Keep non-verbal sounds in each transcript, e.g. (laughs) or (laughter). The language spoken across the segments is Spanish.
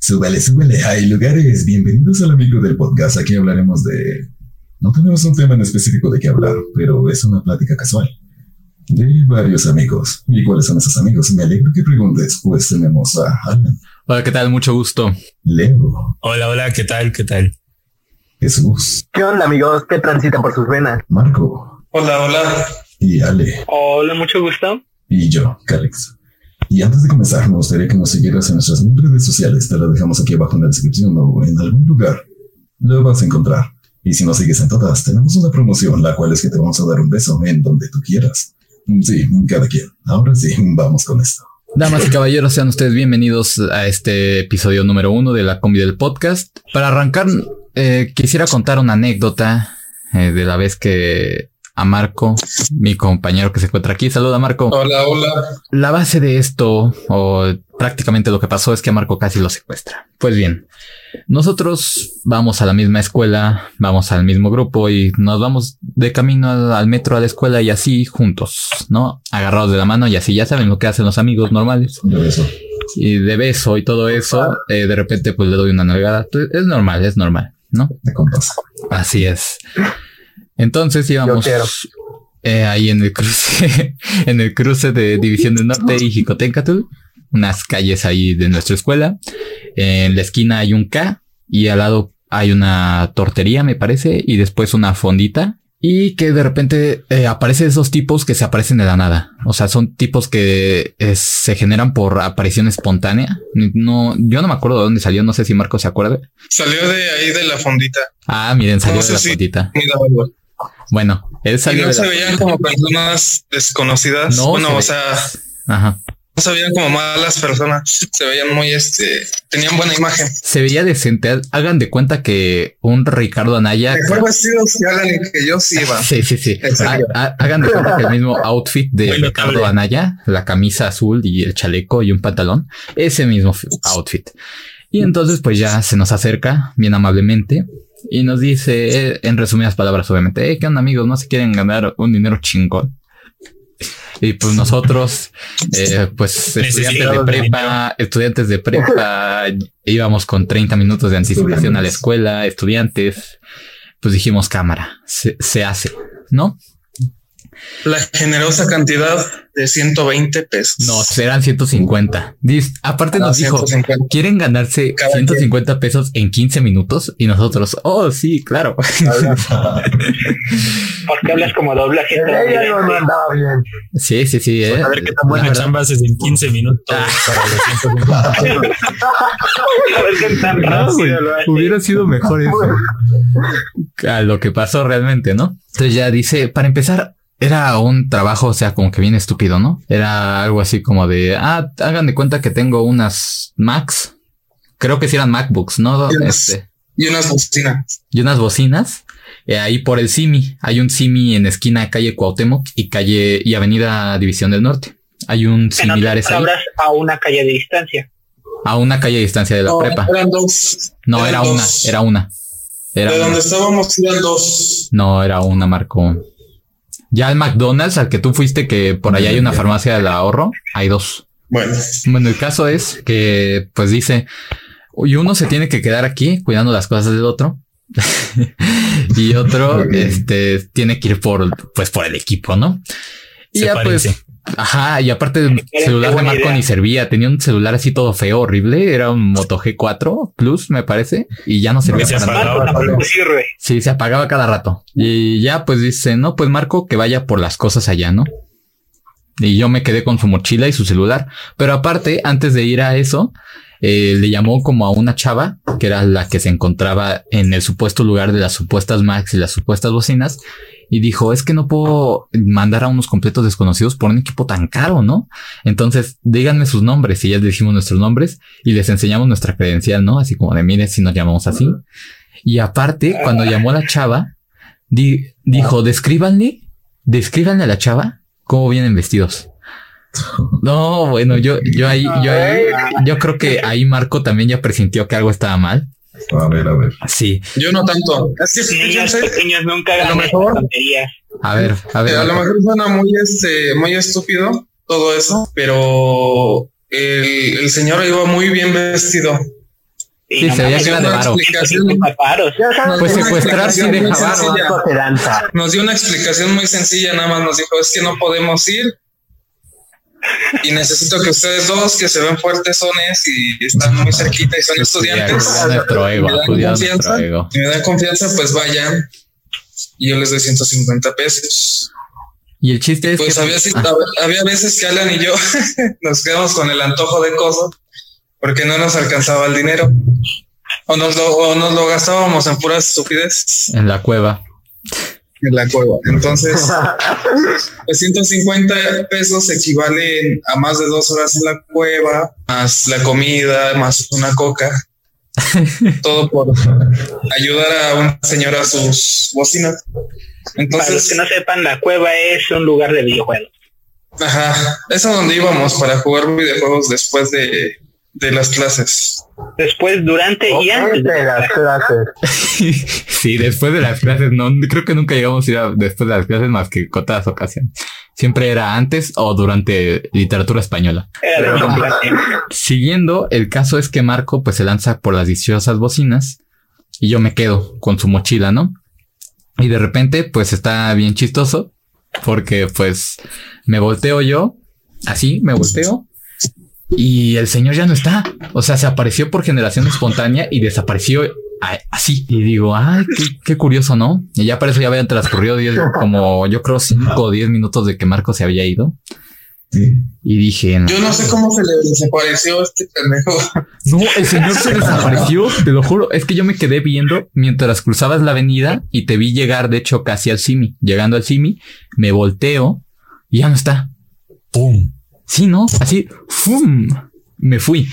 Súbale, súbale, hay lugares. Bienvenidos al amigo del podcast. Aquí hablaremos de... No tenemos un tema en específico de qué hablar, pero es una plática casual. De varios amigos. ¿Y cuáles son esos amigos? Me alegro que preguntes, pues tenemos a Alan. Hola, ¿qué tal? Mucho gusto. Leo. Hola, hola, ¿qué tal? ¿Qué tal? Jesús. ¿Qué onda, amigos? ¿Qué transitan por sus venas? Marco. Hola, hola. Y Ale. Hola, mucho gusto. Y yo, Calix. Y antes de comenzar, me gustaría que nos siguieras en nuestras mil redes sociales. Te las dejamos aquí abajo en la descripción o en algún lugar. Lo vas a encontrar. Y si nos sigues en todas, tenemos una promoción, la cual es que te vamos a dar un beso en donde tú quieras. Sí, cada quien. Ahora sí, (laughs) vamos con esto. Damas y caballeros, sean ustedes bienvenidos a este episodio número uno de la combi del podcast. Para arrancar, eh, quisiera contar una anécdota eh, de la vez que a Marco, mi compañero que se encuentra aquí. Saluda, Marco. Hola, hola. La base de esto, o prácticamente lo que pasó, es que a Marco casi lo secuestra. Pues bien, nosotros vamos a la misma escuela, vamos al mismo grupo y nos vamos de camino al, al metro a la escuela y así juntos, ¿no? Agarrados de la mano y así ya saben lo que hacen los amigos normales. De beso. Y de beso y todo eso, eh, de repente pues le doy una nalgada. Es normal, es normal, ¿no? De compas. Así es. Entonces íbamos eh, ahí en el cruce, (laughs) en el cruce de División del Norte y Jicotencatl, unas calles ahí de nuestra escuela. En la esquina hay un K y al lado hay una tortería, me parece, y después una fondita. Y que de repente eh, aparecen esos tipos que se aparecen de la nada. O sea, son tipos que eh, se generan por aparición espontánea. No, yo no me acuerdo de dónde salió. No sé si Marco se acuerda. Salió de ahí de la fondita. Ah, miren, salió No sé de la si- fondita. Mira. Bueno, él Y salió no de se la veían como personas desconocidas. No, bueno, se o sea, Ajá. no se veían como malas personas. Se veían muy, este, tenían buena imagen. Se veía decente. Hagan de cuenta que un Ricardo Anaya. Mejor vestidos que hagan que yo sí iba. (laughs) Sí, sí, sí. Hagan de cuenta que el mismo outfit de Muy Ricardo notable. Anaya, la camisa azul y el chaleco y un pantalón, ese mismo outfit. Y entonces, pues ya se nos acerca bien amablemente y nos dice, eh, en resumidas palabras, obviamente, eh, ¿qué onda, amigos? ¿No se quieren ganar un dinero chingón? Y pues nosotros, eh, pues estudiantes de prepa, estudiantes de prepa, íbamos con 30 minutos de anticipación a la escuela, estudiantes, pues dijimos cámara, se, se hace, ¿no? La generosa cantidad de 120 pesos. No, serán 150. Dis- aparte No, nos dijo, 150. ¿quieren ganarse Cada 150 pesos en 15 minutos? Y nosotros, oh, sí, claro. (laughs) ¿Por qué hablas como doblaje no, no bien. Sí, sí, sí. eh. A ver qué tan buena chamba haces en 15 minutos para los 150 (laughs) pesos. A ver qué tan no, rápido lo hace. hubiera sido mejor eso. (laughs) A lo que pasó realmente, ¿no? Entonces ya dice, para empezar, era un trabajo, o sea, como que bien estúpido, ¿no? Era algo así como de, ah, hagan de cuenta que tengo unas Macs. Creo que sí eran MacBooks, ¿no? Yes. Este, Y unas bocinas. y unas bocinas. eh, ahí por el Simi. Hay un Simi en esquina de calle Cuauhtémoc y calle y avenida División del Norte. Hay un En similar ahí. palabras, a una calle de distancia. A una calle de distancia de la No, prepa. eran dos. No, eran era una, era una. Era de una. donde estábamos eran dos. No, era una, Marco. Ya el McDonald's al que tú fuiste, que por allá hay una farmacia del ahorro, hay dos. Bueno, Bueno, el caso es que, pues dice, y uno se tiene que quedar aquí cuidando las cosas del otro. (laughs) y otro, este, tiene que ir por, pues por el equipo, ¿no? Y Se ya parece. pues, ajá, y aparte el celular de Marco idea. ni servía, tenía un celular así todo feo, horrible, era un Moto G4 Plus, me parece, y ya no servía Se para nada. apagaba. Sirve. Sí, se apagaba cada rato. Y ya pues dice, no, pues Marco que vaya por las cosas allá, ¿no? Y yo me quedé con su mochila y su celular. Pero aparte, antes de ir a eso, eh, le llamó como a una chava, que era la que se encontraba en el supuesto lugar de las supuestas Macs y las supuestas bocinas. Y dijo, es que no puedo mandar a unos completos desconocidos por un equipo tan caro, ¿no? Entonces, díganme sus nombres. Y ya les dijimos nuestros nombres y les enseñamos nuestra credencial, ¿no? Así como de, mire, si nos llamamos así. Y aparte, cuando llamó la chava, di- dijo, descríbanle, descríbanle a la chava cómo vienen vestidos. No, bueno, yo, yo ahí, yo ahí, yo creo que ahí Marco también ya presintió que algo estaba mal. A ver, a ver. Sí, yo no tanto. Es que Niños fíjense, pequeños nunca a lo mejor- tonterías. A ver, a ver. Eh, a lo mejor suena muy, este, muy estúpido todo eso, pero el, el señor iba muy bien vestido. Sí, no se veía que era de una varo. explicación- 50 varos. Ya sabes, Pues secuestrar sí deja varo. Nos dio una explicación muy sencilla, nada más nos dijo, es que no podemos ir. Y necesito que ustedes dos, que se ven fuertes sones y están muy cerquita y son estudiantes, nuestro ego, me dan confianza, ego. me dan confianza, pues vayan. Y yo les doy 150 pesos. Y el chiste es Pues que. había, sí- Ah, había veces que Alan y yo (laughs) nos quedamos con el antojo de cosas porque no nos alcanzaba el dinero. O nos lo, o nos lo gastábamos en puras estupidez en la cueva. En la cueva. Entonces, (laughs) pues 150 pesos equivalen a más de dos horas en la cueva, más la comida, más una coca. (laughs) Todo por ayudar a una señora a sus bocinas. Para los Entonces, que no sepan, la cueva es un lugar de videojuegos. Ajá, es a donde íbamos para jugar videojuegos después de, de las clases. Después, durante y antes de de las clases. sí, después de las clases, no, creo que nunca llegamos a ir a- después de las clases más que cotadas ocasiones. Siempre era antes o durante literatura española. Era de. Siguiendo, el caso es que Marco pues se lanza por las dichosas bocinas y yo me quedo con su mochila, ¿no? Y de repente pues está bien chistoso porque pues me volteo yo, así me volteo y el señor ya no está. O sea, se apareció por generación espontánea y desapareció así. Y digo, ay, qué, qué curioso, ¿no? Y ya para eso ya habían transcurrido 10, como yo creo 5 o 10 minutos de que Marco se había ido. Sí. Y dije, Yo no sé cómo se le desapareció este pendejo. No, el señor se desapareció, te lo juro. Es que yo me quedé viendo mientras cruzabas la avenida y te vi llegar, de hecho, casi al Simi. Llegando al Simi, me volteo y ya no está. ¡Pum! Sí, ¿no? Así, ¡fum! Me fui.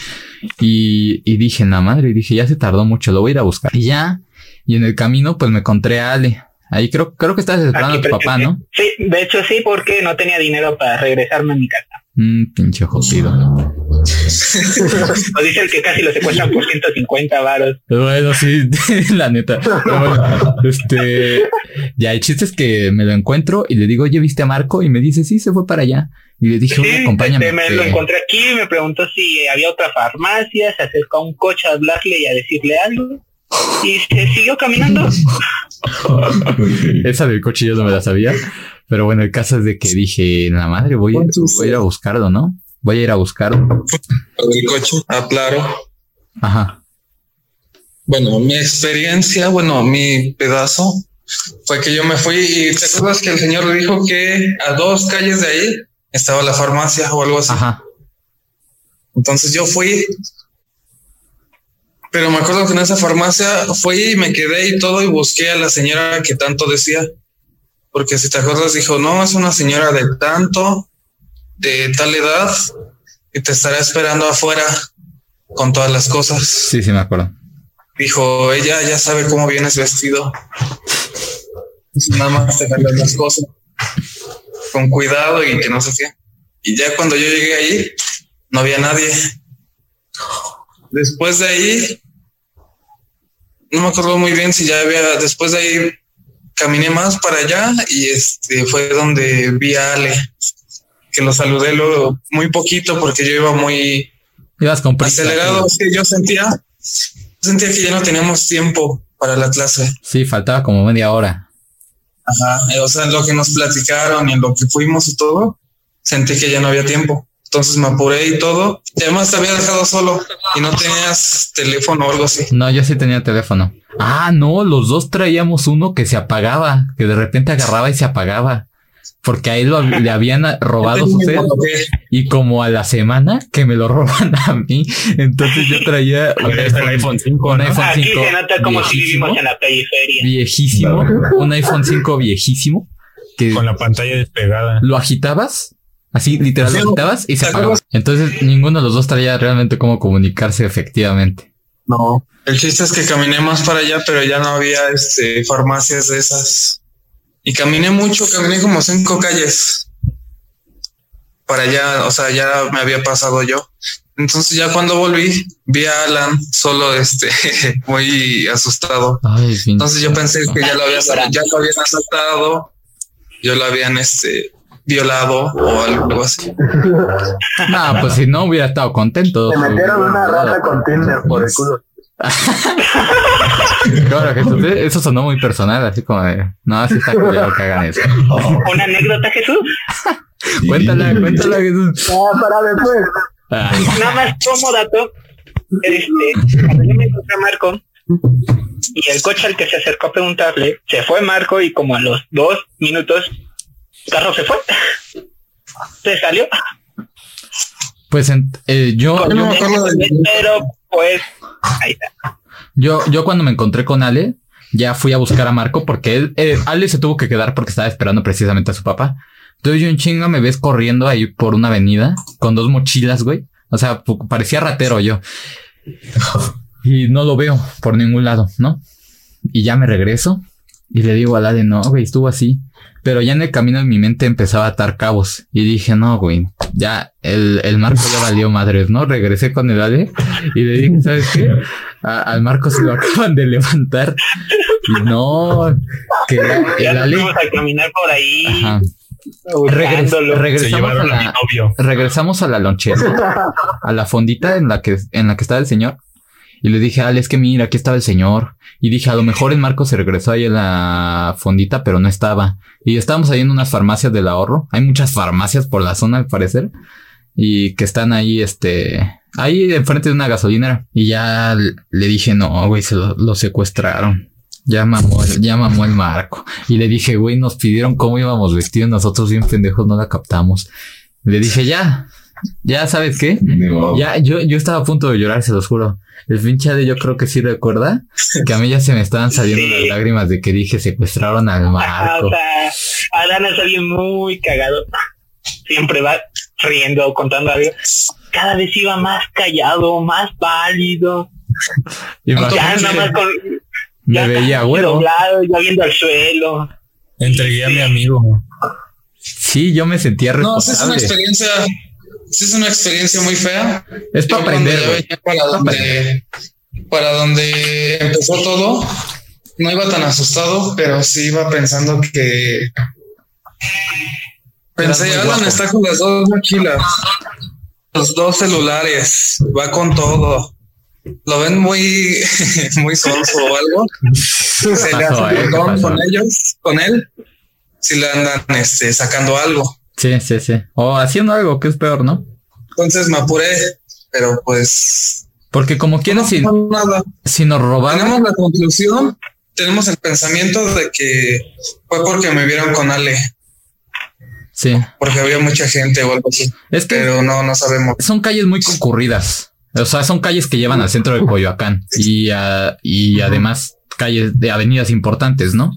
Y, y dije, la madre, dije, ya se tardó mucho, lo voy a ir a buscar. Y ya, y en el camino, pues me encontré a Ale. Ahí creo, creo que estabas esperando a tu papá, ¿no? Sí, de hecho sí, porque no tenía dinero para regresarme a mi casa. Mm, pinche jodido. (laughs) Nos dicen que casi lo secuestran por 150 varos. Bueno, sí, (laughs) la neta. Pero bueno, este, ya el chiste es que me lo encuentro y le digo, oye, ¿viste a Marco? Y me dice, sí, se fue para allá. Y le dije, Sí, oye, acompáñame. este, me que- lo encontré aquí, me preguntó si había otra farmacia, se acercó a un coche a hablarle y a decirle algo. Y se siguió caminando. (laughs) Esa del coche yo no me la sabía. Pero bueno, el caso es de que dije, la madre, voy, voy a ir a buscarlo, ¿no? Voy a ir a buscarlo. Lo del coche, ah, claro. Ajá. Bueno, mi experiencia, bueno, mi pedazo fue que yo me fui y te acuerdas que el señor dijo que a dos calles de ahí estaba la farmacia o algo así. Ajá. Entonces yo fui, pero me acuerdo que en esa farmacia fui y me quedé y todo y busqué a la señora que tanto decía. Porque si te acuerdas, dijo, no, es una señora de tanto, de tal edad, y te estará esperando afuera con todas las cosas. Sí, sí, me acuerdo. Dijo, ella ya sabe cómo vienes vestido. Nada más te cambias las cosas con cuidado y que no sé qué. Y ya cuando yo llegué ahí, no había nadie. Después de ahí, no me acuerdo muy bien si ya había, después de ahí caminé más para allá y este fue donde vi a Ale, que lo saludé luego muy poquito porque yo iba muy Ibas con prisa. acelerado. Que yo sentía, sentía que ya no teníamos tiempo para la clase. Sí, faltaba como media hora. Ajá. eh, O sea, en lo que nos platicaron y en lo que fuimos y todo, sentí que ya no había tiempo. Entonces me apuré y todo. Y además te había dejado solo y no tenías teléfono o algo así. No, yo sí tenía teléfono. Ah, no, los dos traíamos uno que se apagaba, que de repente agarraba y se apagaba. Porque a él lo- le habían robado su cel. Y como a la semana que me lo (laughs) roban a mí, entonces yo traía (laughs) un iPhone 5, un ¿no? iPhone Aquí 5 se nota como si viejísimo, vivimos en la periferia. viejísimo, un iPhone 5 viejísimo, que Con la pantalla despegada. lo agitabas, así literal lo agitabas y se ¿te apagaba. Entonces ninguno de los dos traía realmente cómo comunicarse efectivamente. No. El chiste es que caminé más para allá, pero ya no había este farmacias de esas. Y caminé mucho, caminé como cinco calles para allá, o sea, ya me había pasado yo. Entonces ya cuando volví, vi a Alan solo este (laughs) muy asustado. Ay. Entonces yo pensé que ya lo había ya lo habían asaltado yo la habían este violado o algo así. (laughs) No, pues si no hubiera estado contento. Se metieron una rata con Tinder por el culo. (laughs) Claro, Jesús, eh, eso sonó muy personal, así como de, no, así está culero que hagan eso. (laughs) Una anécdota, Jesús. Cuéntala, cuéntala, Jesús. Ah, para después. Ah, Nada más como dato, este, cuando yo me encontré a Marco y el coche al que se acercó a preguntarle, se fue Marco y como a los dos minutos, el carro se fue. (laughs) Se salió. Pues eh, yo, No yo, de- Pero pues, ahí está. yo, yo cuando me encontré con Ale, ya fui a buscar a Marco porque él, eh, Ale se tuvo que quedar porque estaba esperando precisamente a su papá. Entonces yo en chinga me ves corriendo ahí por una avenida con dos mochilas, güey. O sea, parecía ratero yo. Y no lo veo por ningún lado, ¿no? Y ya me regreso y le digo a Ale, no, güey, estuvo así. Pero ya en el camino en mi mente empezaba a atar cabos. Y dije, no, güey, ya el, el Marco ya valió madres, ¿no? Regresé con el Ale y le dije, ¿sabes qué? A- al Marco se lo (laughs) acaban de levantar. Y no, que la- el Ale... fuimos a caminar por ahí, Ajá. Regres- regresamos a a mi la, novio. regresamos a la lonchera, a la fondita en la que, en la que estaba el señor. Y le dije, Ale, es que mira, aquí estaba el señor. Y dije, a lo mejor el Marco se regresó ahí a la fondita, pero no estaba. Y estábamos ahí en unas farmacias del ahorro. Hay muchas farmacias por la zona, al parecer. Y que están ahí, este, ahí enfrente de una gasolinera. Y ya le dije, no, güey, se lo, lo secuestraron. Ya mamó, ya mamó el Marco. Y le dije, güey, nos pidieron cómo íbamos vestidos. Nosotros bien pendejos no la captamos. Le dije, ya, ya sabes qué. Ya, yo, yo estaba a punto de llorar, se los juro. El pinche de yo creo que sí recuerda que a mí ya se me estaban saliendo Sí. las lágrimas de que dije secuestraron al (laughs) Marco. o sea, Adán es alguien muy cagado. Siempre va riendo, contando algo. Cada vez iba más callado, más pálido. (laughs) Ya nada más con. me ya veía casi güero. doblado, ya viendo al suelo. Entregué a mi amigo. Sí, yo me sentía No, sí es una responsable. experiencia, es una experiencia muy fea. Es para aprender, para donde, para donde empezó todo, no iba tan asustado, pero sí iba pensando que pensé, Alan está con las dos mochilas, los dos celulares, va con todo. Lo ven muy, (laughs) muy sonso o algo. Se le hace eh? con ellos, con él. Si le andan este, sacando algo. Sí, sí, sí. O haciendo algo que es peor, ¿no? Entonces me apuré, pero pues Porque como quieras, si, no pasó nada. si nos robaron, Tenemos la conclusión, tenemos el pensamiento de que fue porque me vieron con Ale, sí. porque había mucha gente o algo así, Es que pero no, no sabemos. son calles muy concurridas. O sea, son calles que llevan al centro de Coyoacán y, ah, y además calles de avenidas importantes, ¿no?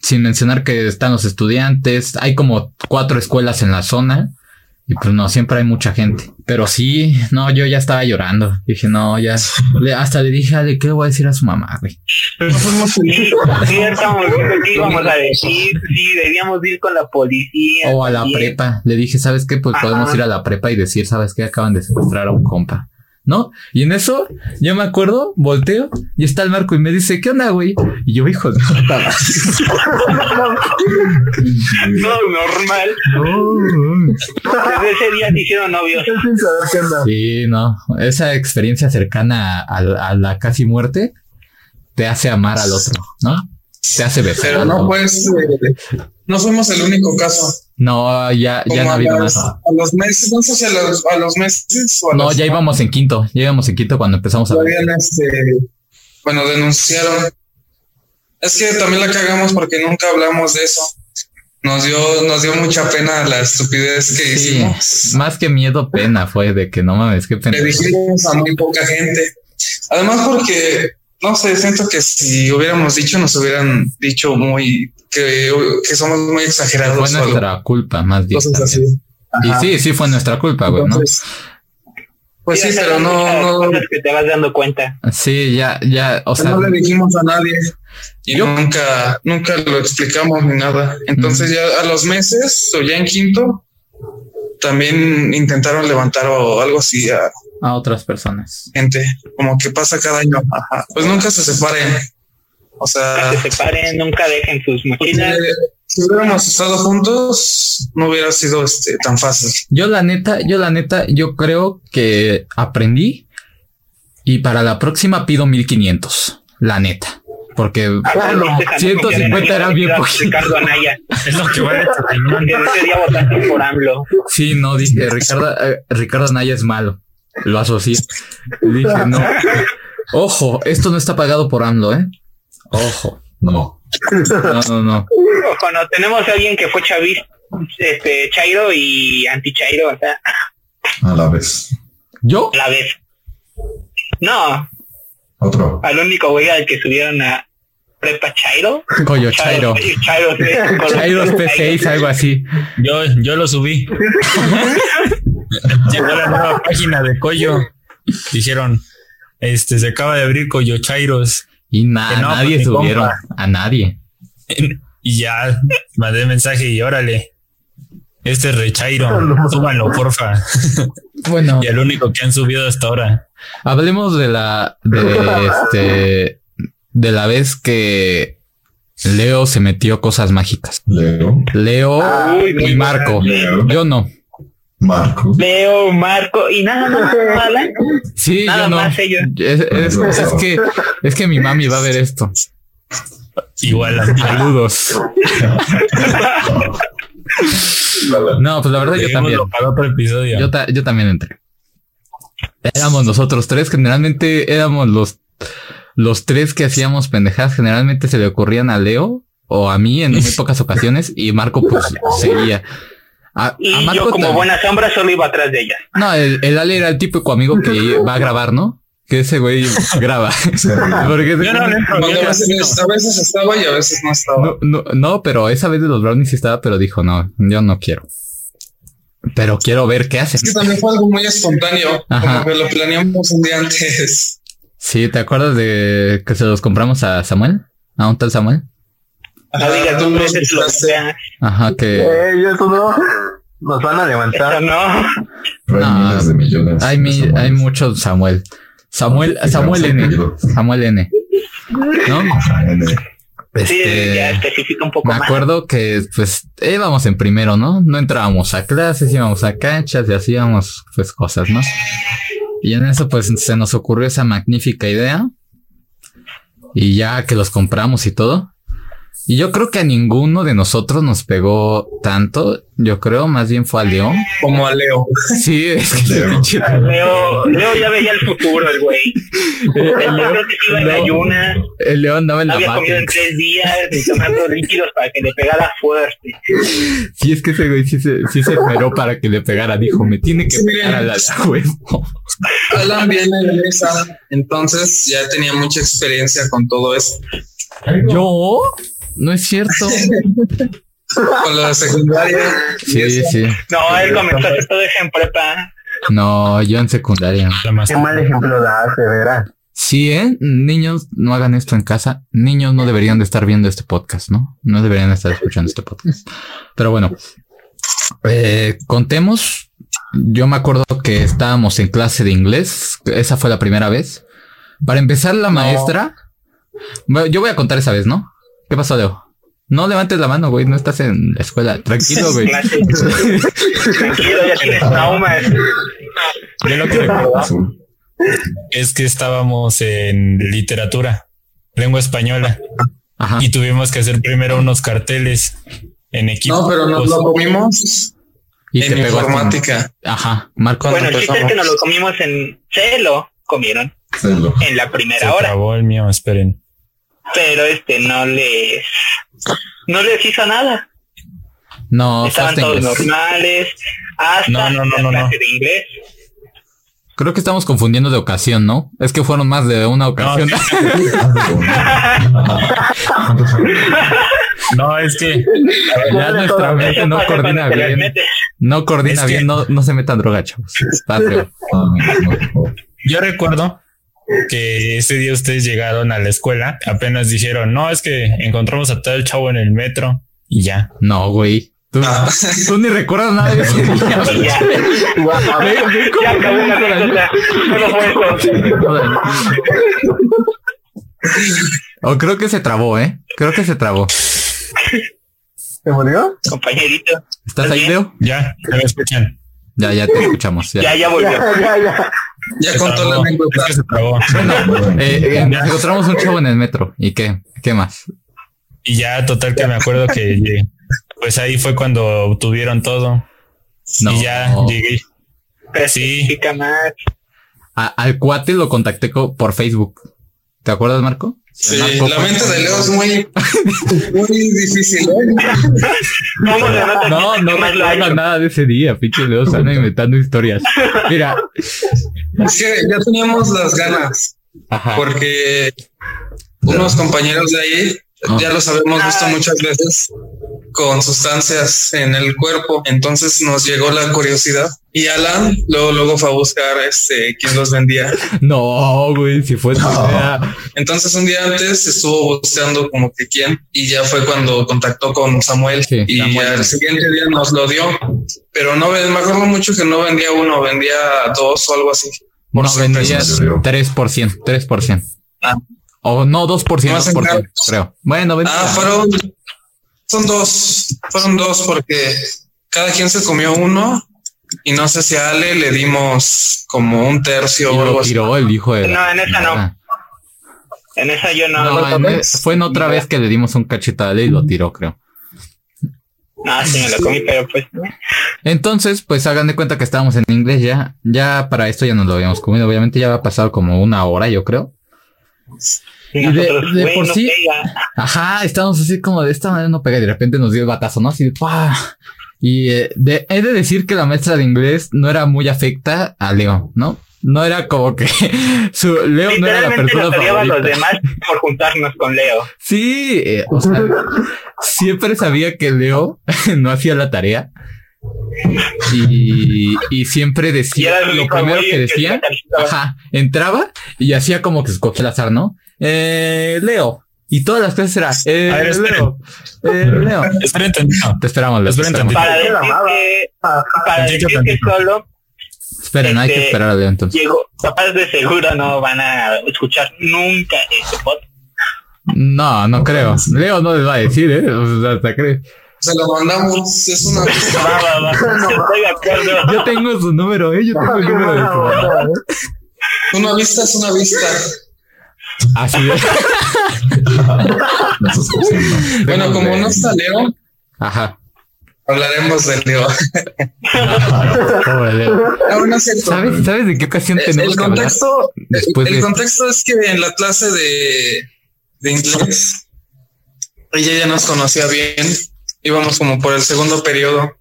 Sin mencionar que están los estudiantes, hay como cuatro escuelas en la zona y pues no, siempre hay mucha gente. Pero sí, no, yo ya estaba llorando. Dije, no, ya, le- hasta le dije, Ale, ¿qué le voy a decir a su mamá, güey? Pero no fuimos (laughs) Sí, sí, estamos qué íbamos a decir. Sí, debíamos ir con la policía. O a la prepa. Le dije, ¿sabes qué? Pues Ajá. podemos ir a la prepa y decir, ¿sabes qué? Acaban de secuestrar a un compa. ¿No? Y en eso, yo me acuerdo, volteo y está el Marco y me dice, ¿qué onda, güey? Y yo, hijo de puta. (laughs) No, normal. Desde ese día se hicieron novios. Sí, no. Esa experiencia cercana a, a la casi muerte te hace amar al otro, ¿no? Te hace besar. Pero no, pues, no fuimos el único caso. No, ya, ya no ha habido más. a los meses, no sé si a los, a los meses o a No, los- ya íbamos en quinto. Ya íbamos en quinto cuando empezamos a ver. este, bueno, denunciaron. Es que también la cagamos porque nunca hablamos de eso. Nos dio, nos dio mucha pena la estupidez que Sí, hicimos. más que miedo, pena fue de que no mames, qué pena. Le dijimos a muy poca gente. Además, porque no sé, siento que si hubiéramos dicho, nos hubieran dicho muy que, que somos muy exagerados. Fue o algo, nuestra culpa, más bien. Y sí, sí fue nuestra culpa, güey, ¿no? Pues sí, pero no, no, que te vas dando cuenta. Sí, ya, ya, o sea, no le dijimos a nadie y Yo- nunca, nunca lo explicamos ni nada. Entonces ya a los meses o ya en quinto también intentaron levantar o algo así a a otras personas. gente, como que pasa cada año. Ajá. Pues nunca se separen. O sea, Que se separen, nunca dejen sus porque mochilas. si hubiéramos estado juntos, no hubiera sido este tan fácil. Yo la neta, yo la neta, yo creo que aprendí y para la próxima pido 1500, la neta. Porque (laughs) Ah, no, este tampoco 150 quiere era bien decir a poquito. Ricardo Anaya. Es lo que (laughs) ese día votaste por AMLO. Sí, no, dije, Ricardo, eh, Ricardo Naya es malo. Lo asocié. Dije, no. (laughs) Ojo, esto no está pagado por AMLO, ¿eh? Ojo. No. No, no, no. Ojo, no, tenemos a alguien que fue chavista, este, Chairo y anti-Chairo, o sea, A la vez. ¿Yo? a la vez. No, Otro. al único güey al que subieron a Prepa Chairo. (laughs) Coyo Chairo. Chairo, Chairos (laughs) P6, algo así. Yo, yo lo subí. (laughs) Llegó la nueva página de Coyo. Dijeron, este, se acaba de abrir Coyo Chairos. Y na- nadie pues, subieron. compa. A nadie. Y ya mandé mensaje y órale. Este es Rechairo, (laughs) súbanlo, porfa. (laughs) Bueno, Y el único que han subido hasta ahora. hablemos de la de (laughs) este de la vez que Leo se metió cosas mágicas. Leo. Leo muy y Marco. Leo. Yo no. Marco. Leo, Marco y nada más. ¿vale? Sí, Nada yo no. más ellos. Es, es- es que es que mi mami va a ver esto. Igual. Saludos. (laughs) No, pues la verdad yo también. Dejémoslo para otro episodio. Yo, ta- yo también entré. Éramos nosotros tres, generalmente éramos los, los tres que hacíamos pendejadas. Generalmente se le ocurrían a Leo o a mí en muy pocas ocasiones y Marco pues seguía. A, a Y Marco yo como buena sombra solo iba atrás de ella. No, el, el Ale era el típico amigo que va a grabar, ¿no? Que ese güey graba. (laughs) Porque Yo no a veces, a veces estaba y a veces no estaba. no, no, no, pero esa vez de los brownies sí estaba, pero dijo, no, yo no quiero. Pero quiero ver qué hacen. Es que también fue algo muy espontáneo, Ajá. como que lo planeamos un día antes. Sí, ¿te acuerdas de que se los compramos a Samuel? A un tal Samuel. No digas tú. Ajá, que Eh, eso no. Nos van a Eso levantar. no. Pero hay No. miles de millones. hay, de mi, hay muchos Samuel. Samuel, Sí, Samuel N. Samuel N. ¿No? Sí, Este, ya especifica un poco me más. acuerdo que pues íbamos en primero, ¿no? No entrábamos a clases, íbamos a canchas y hacíamos pues cosas, ¿no? Y en eso pues se nos ocurrió esa magnífica idea. Y ya que los compramos y todo. Y yo creo que a ninguno de nosotros nos pegó tanto. Yo creo más bien fue a León. Como a Leo. Sí, es que (laughs) Leo. (laughs) Leo, Leo ya veía el futuro, el güey. (laughs) Él creo que se iba en Leo- ayunas, el León andaba en la había comido en tres días y tomando líquidos para que le pegara fuerte. Sí, es que ese güey sí se, sí se esperó para que le pegara. Dijo, me tiene que Sí. pegar a la huevo. Alan viene de esa, entonces ya tenía mucha experiencia con todo eso. ¿Yo? No es cierto. (laughs) Con lo de secundaria. Sí, sí. No, él comenzó a hacer todo eso en prepa. No, yo en secundaria. La Qué mal ejemplo das, de veras. Sí, ¿eh? Niños, no hagan esto en casa. Niños no deberían de estar viendo este podcast, ¿no? No deberían estar escuchando este podcast. Pero bueno, eh, contemos. Yo me acuerdo que estábamos en clase de inglés. Esa fue la primera vez. Para empezar, la maestra. Bueno, yo voy a contar esa vez, ¿no? ¿Qué pasó, Leo? No levantes la mano, güey. No estás en la escuela. Tranquilo, güey. Tranquilo, ya tienes traumas. Yo lo que recuerdo es que estábamos en literatura, lengua española, Ajá. y tuvimos que hacer primero unos carteles en equipo. No, pero nos lo comimos Y en informática. Ajá. Marco. Bueno, el chiste es que nos lo comimos en... Se lo comieron Celo. en la Se primera hora. trabó el mío, esperen. Pero este no les... No les hizo nada. No, Estaban todos inglés. normales. Hasta No, no, no, la no, clase de inglés. Creo que estamos confundiendo de ocasión, ¿no? Es que fueron más de una ocasión. No, (laughs) es que ya nuestra mente no coordina bien. No coordina Es que- bien, no, no se metan droga, chavos. Patrio. yo recuerdo que ese día ustedes llegaron a la escuela, apenas dijeron, no, es que encontramos a todo el chavo en el metro y ya. No, güey. Tú, Ah. tú ni recuerdas nada de ese día. Ya. Ya acabó anécdota. O creo que se trabó, ¿eh? Creo que se trabó. ¿Se murió? compañerito. ¿Estás ahí, Leo? Ya, ya me escuchan. Ya, ya te escuchamos. ya. Ya, ya volvió. (laughs) Ya, ya, ya. Ya Se contó la trabó. anécdota. Es que se trabó. Eh, (laughs) eh, nos encontramos un chavo en el metro. ¿Y qué? ¿Qué más? Y ya, total, que me acuerdo que llegué. Pues ahí fue cuando obtuvieron todo. No. Y ya llegué. Sí. Más. A- al cuate lo contacté co- por Facebook. ¿Te acuerdas, Marco? Sí, Marco la mente de Leo es muy, muy difícil. ¿eh? ¿Cómo se nota No, no recuerdo hecho? nada de ese día, pinche Leo, están (laughs) inventando historias. Mira, Es que ya teníamos las ganas, ajá. porque unos compañeros de ahí Ya los habíamos visto muchas veces con sustancias en el cuerpo. Entonces nos llegó la curiosidad y Alan luego, luego fue a buscar este quién los vendía. (laughs) No, güey, si fue tu idea. Entonces un día antes estuvo buscando como que quién y ya fue cuando contactó con Samuel Sí, y Samuel. al siguiente día nos lo dio, pero no me acuerdo mucho que no vendía uno, vendía dos o algo así. Por No, sorpresa. vendías 3%, 3%. Ah. O no, 2%, Más en 2%, grado. creo. Bueno. Ah, fueron, son dos, fueron dos porque cada quien se comió uno y no sé si a Ale le dimos como un tercio y o algo lo así. tiró el hijo de. No, en esa no. Ah. En esa yo no. No, No, en e- fue en otra vez que le dimos un cachito a Ale y lo tiró, creo. sí me lo comí, pero pues. Entonces, pues hagan de cuenta que estábamos en inglés ya. Ya para esto ya nos lo habíamos comido. Obviamente ya había pasado como una hora, yo creo. Y de- nosotros, de por no sí- pega. (laughs) Ajá, estábamos así como de esta manera no pega. y De repente nos dio el batazo, ¿no? Así de ¡pah! Y eh, de- he de decir que la maestra de inglés no era muy afecta a Leo, ¿no? No era como que (laughs) su Leo no era la persona nos los demás por juntarnos con Leo. Sí, eh, o sea, (laughs) siempre sabía que Leo no hacía la tarea. Y, y siempre decía, lo primero que decía, ajá, entraba y hacía como que escogía el azar, ¿no? Eh, Leo. Y todas las clases era, eh, A ver, esperen. Leo. Eh, Leo. Espera, entendido. Te esperamos, Leo. Esperen esperamos. Para decir que, para Tantito, decir que tantito. solo Esperen, hay que este, esperar a Leo entonces. llegó, papás de seguro no van a escuchar nunca este podcast. No, no creo. Leo no les va a decir, ¿eh? O sea, hasta cree. Se lo mandamos, es una (laughs) Va, va, de. Yo tengo su número, ¿eh? Yo tengo el número de su ¿eh? una vista es una vista. Así es. Bueno, como no está Leo, Ajá. hablaremos del Leo. Pobre Leo. No, no es cierto. ¿Sabes, ¿Sabes de qué ocasión tenemos el que hablar? contexto, Después el de- contexto es que en la clase de, de inglés, ella ya nos conocía bien, íbamos como por el segundo periodo.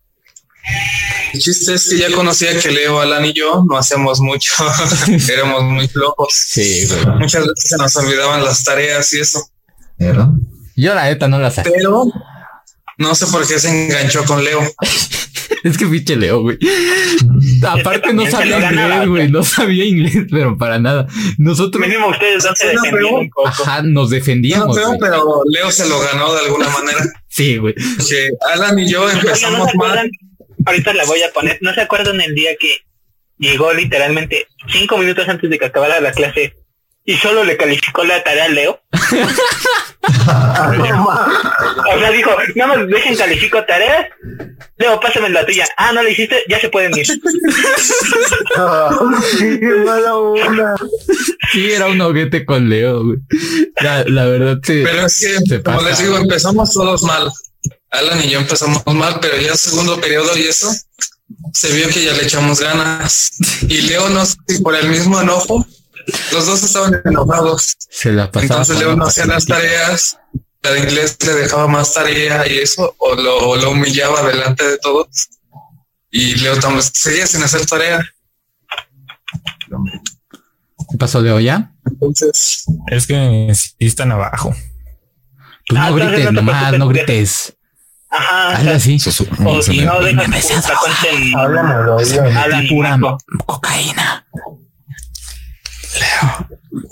El chiste es que ya conocía que Leo, Alan y yo no hacíamos mucho, (laughs) éramos muy flojos. Sí, güey. Muchas veces se nos olvidaban las tareas y eso, ¿Era? Yo la neta no la sé. pero no sé por qué se enganchó con Leo. (laughs) Es que pinche Leo, güey. (laughs) Aparte no sabía inglés, güey. No sabía inglés, pero para nada. Nosotros, Mínimo ustedes se defendían un poco. ajá, nos no defendíamos. creo, güey. pero Leo se lo ganó de alguna manera. Sí, güey. Que Alan y yo ¿no empezamos se mal. acuerdan? Ahorita la voy a poner. ¿No se acuerdan el día que llegó literalmente cinco minutos antes de que acabara la clase y solo le calificó la tarea a Leo? (laughs) O sea, dijo, nada más dejen califico tareas. Leo, pásame la tuya. Ah, no la hiciste, ya se pueden ir. (laughs) Qué mala onda. Sí, era un hoguete con Leo, güey. La, la verdad, sí. Pero es que, Se como pasa. les digo, empezamos todos mal. Alan y yo empezamos mal, pero ya segundo periodo y eso, se vio que ya le echamos ganas. Y Leo, no sé si por el mismo enojo, los dos estaban enojados. Se la pasaba. Entonces Leo no hacía las tareas, la de inglés le dejaba más tarea y eso, o lo, o lo humillaba delante de todos. Y Leo también seguía sin hacer tarea. ¿Qué pasó, Leo, ya? Entonces, Es que sí están abajo. Pues Ah, no grites no te nomás, no grites. Ajá. sea, así. o si no, deja Me que la cuenten Pura Marco.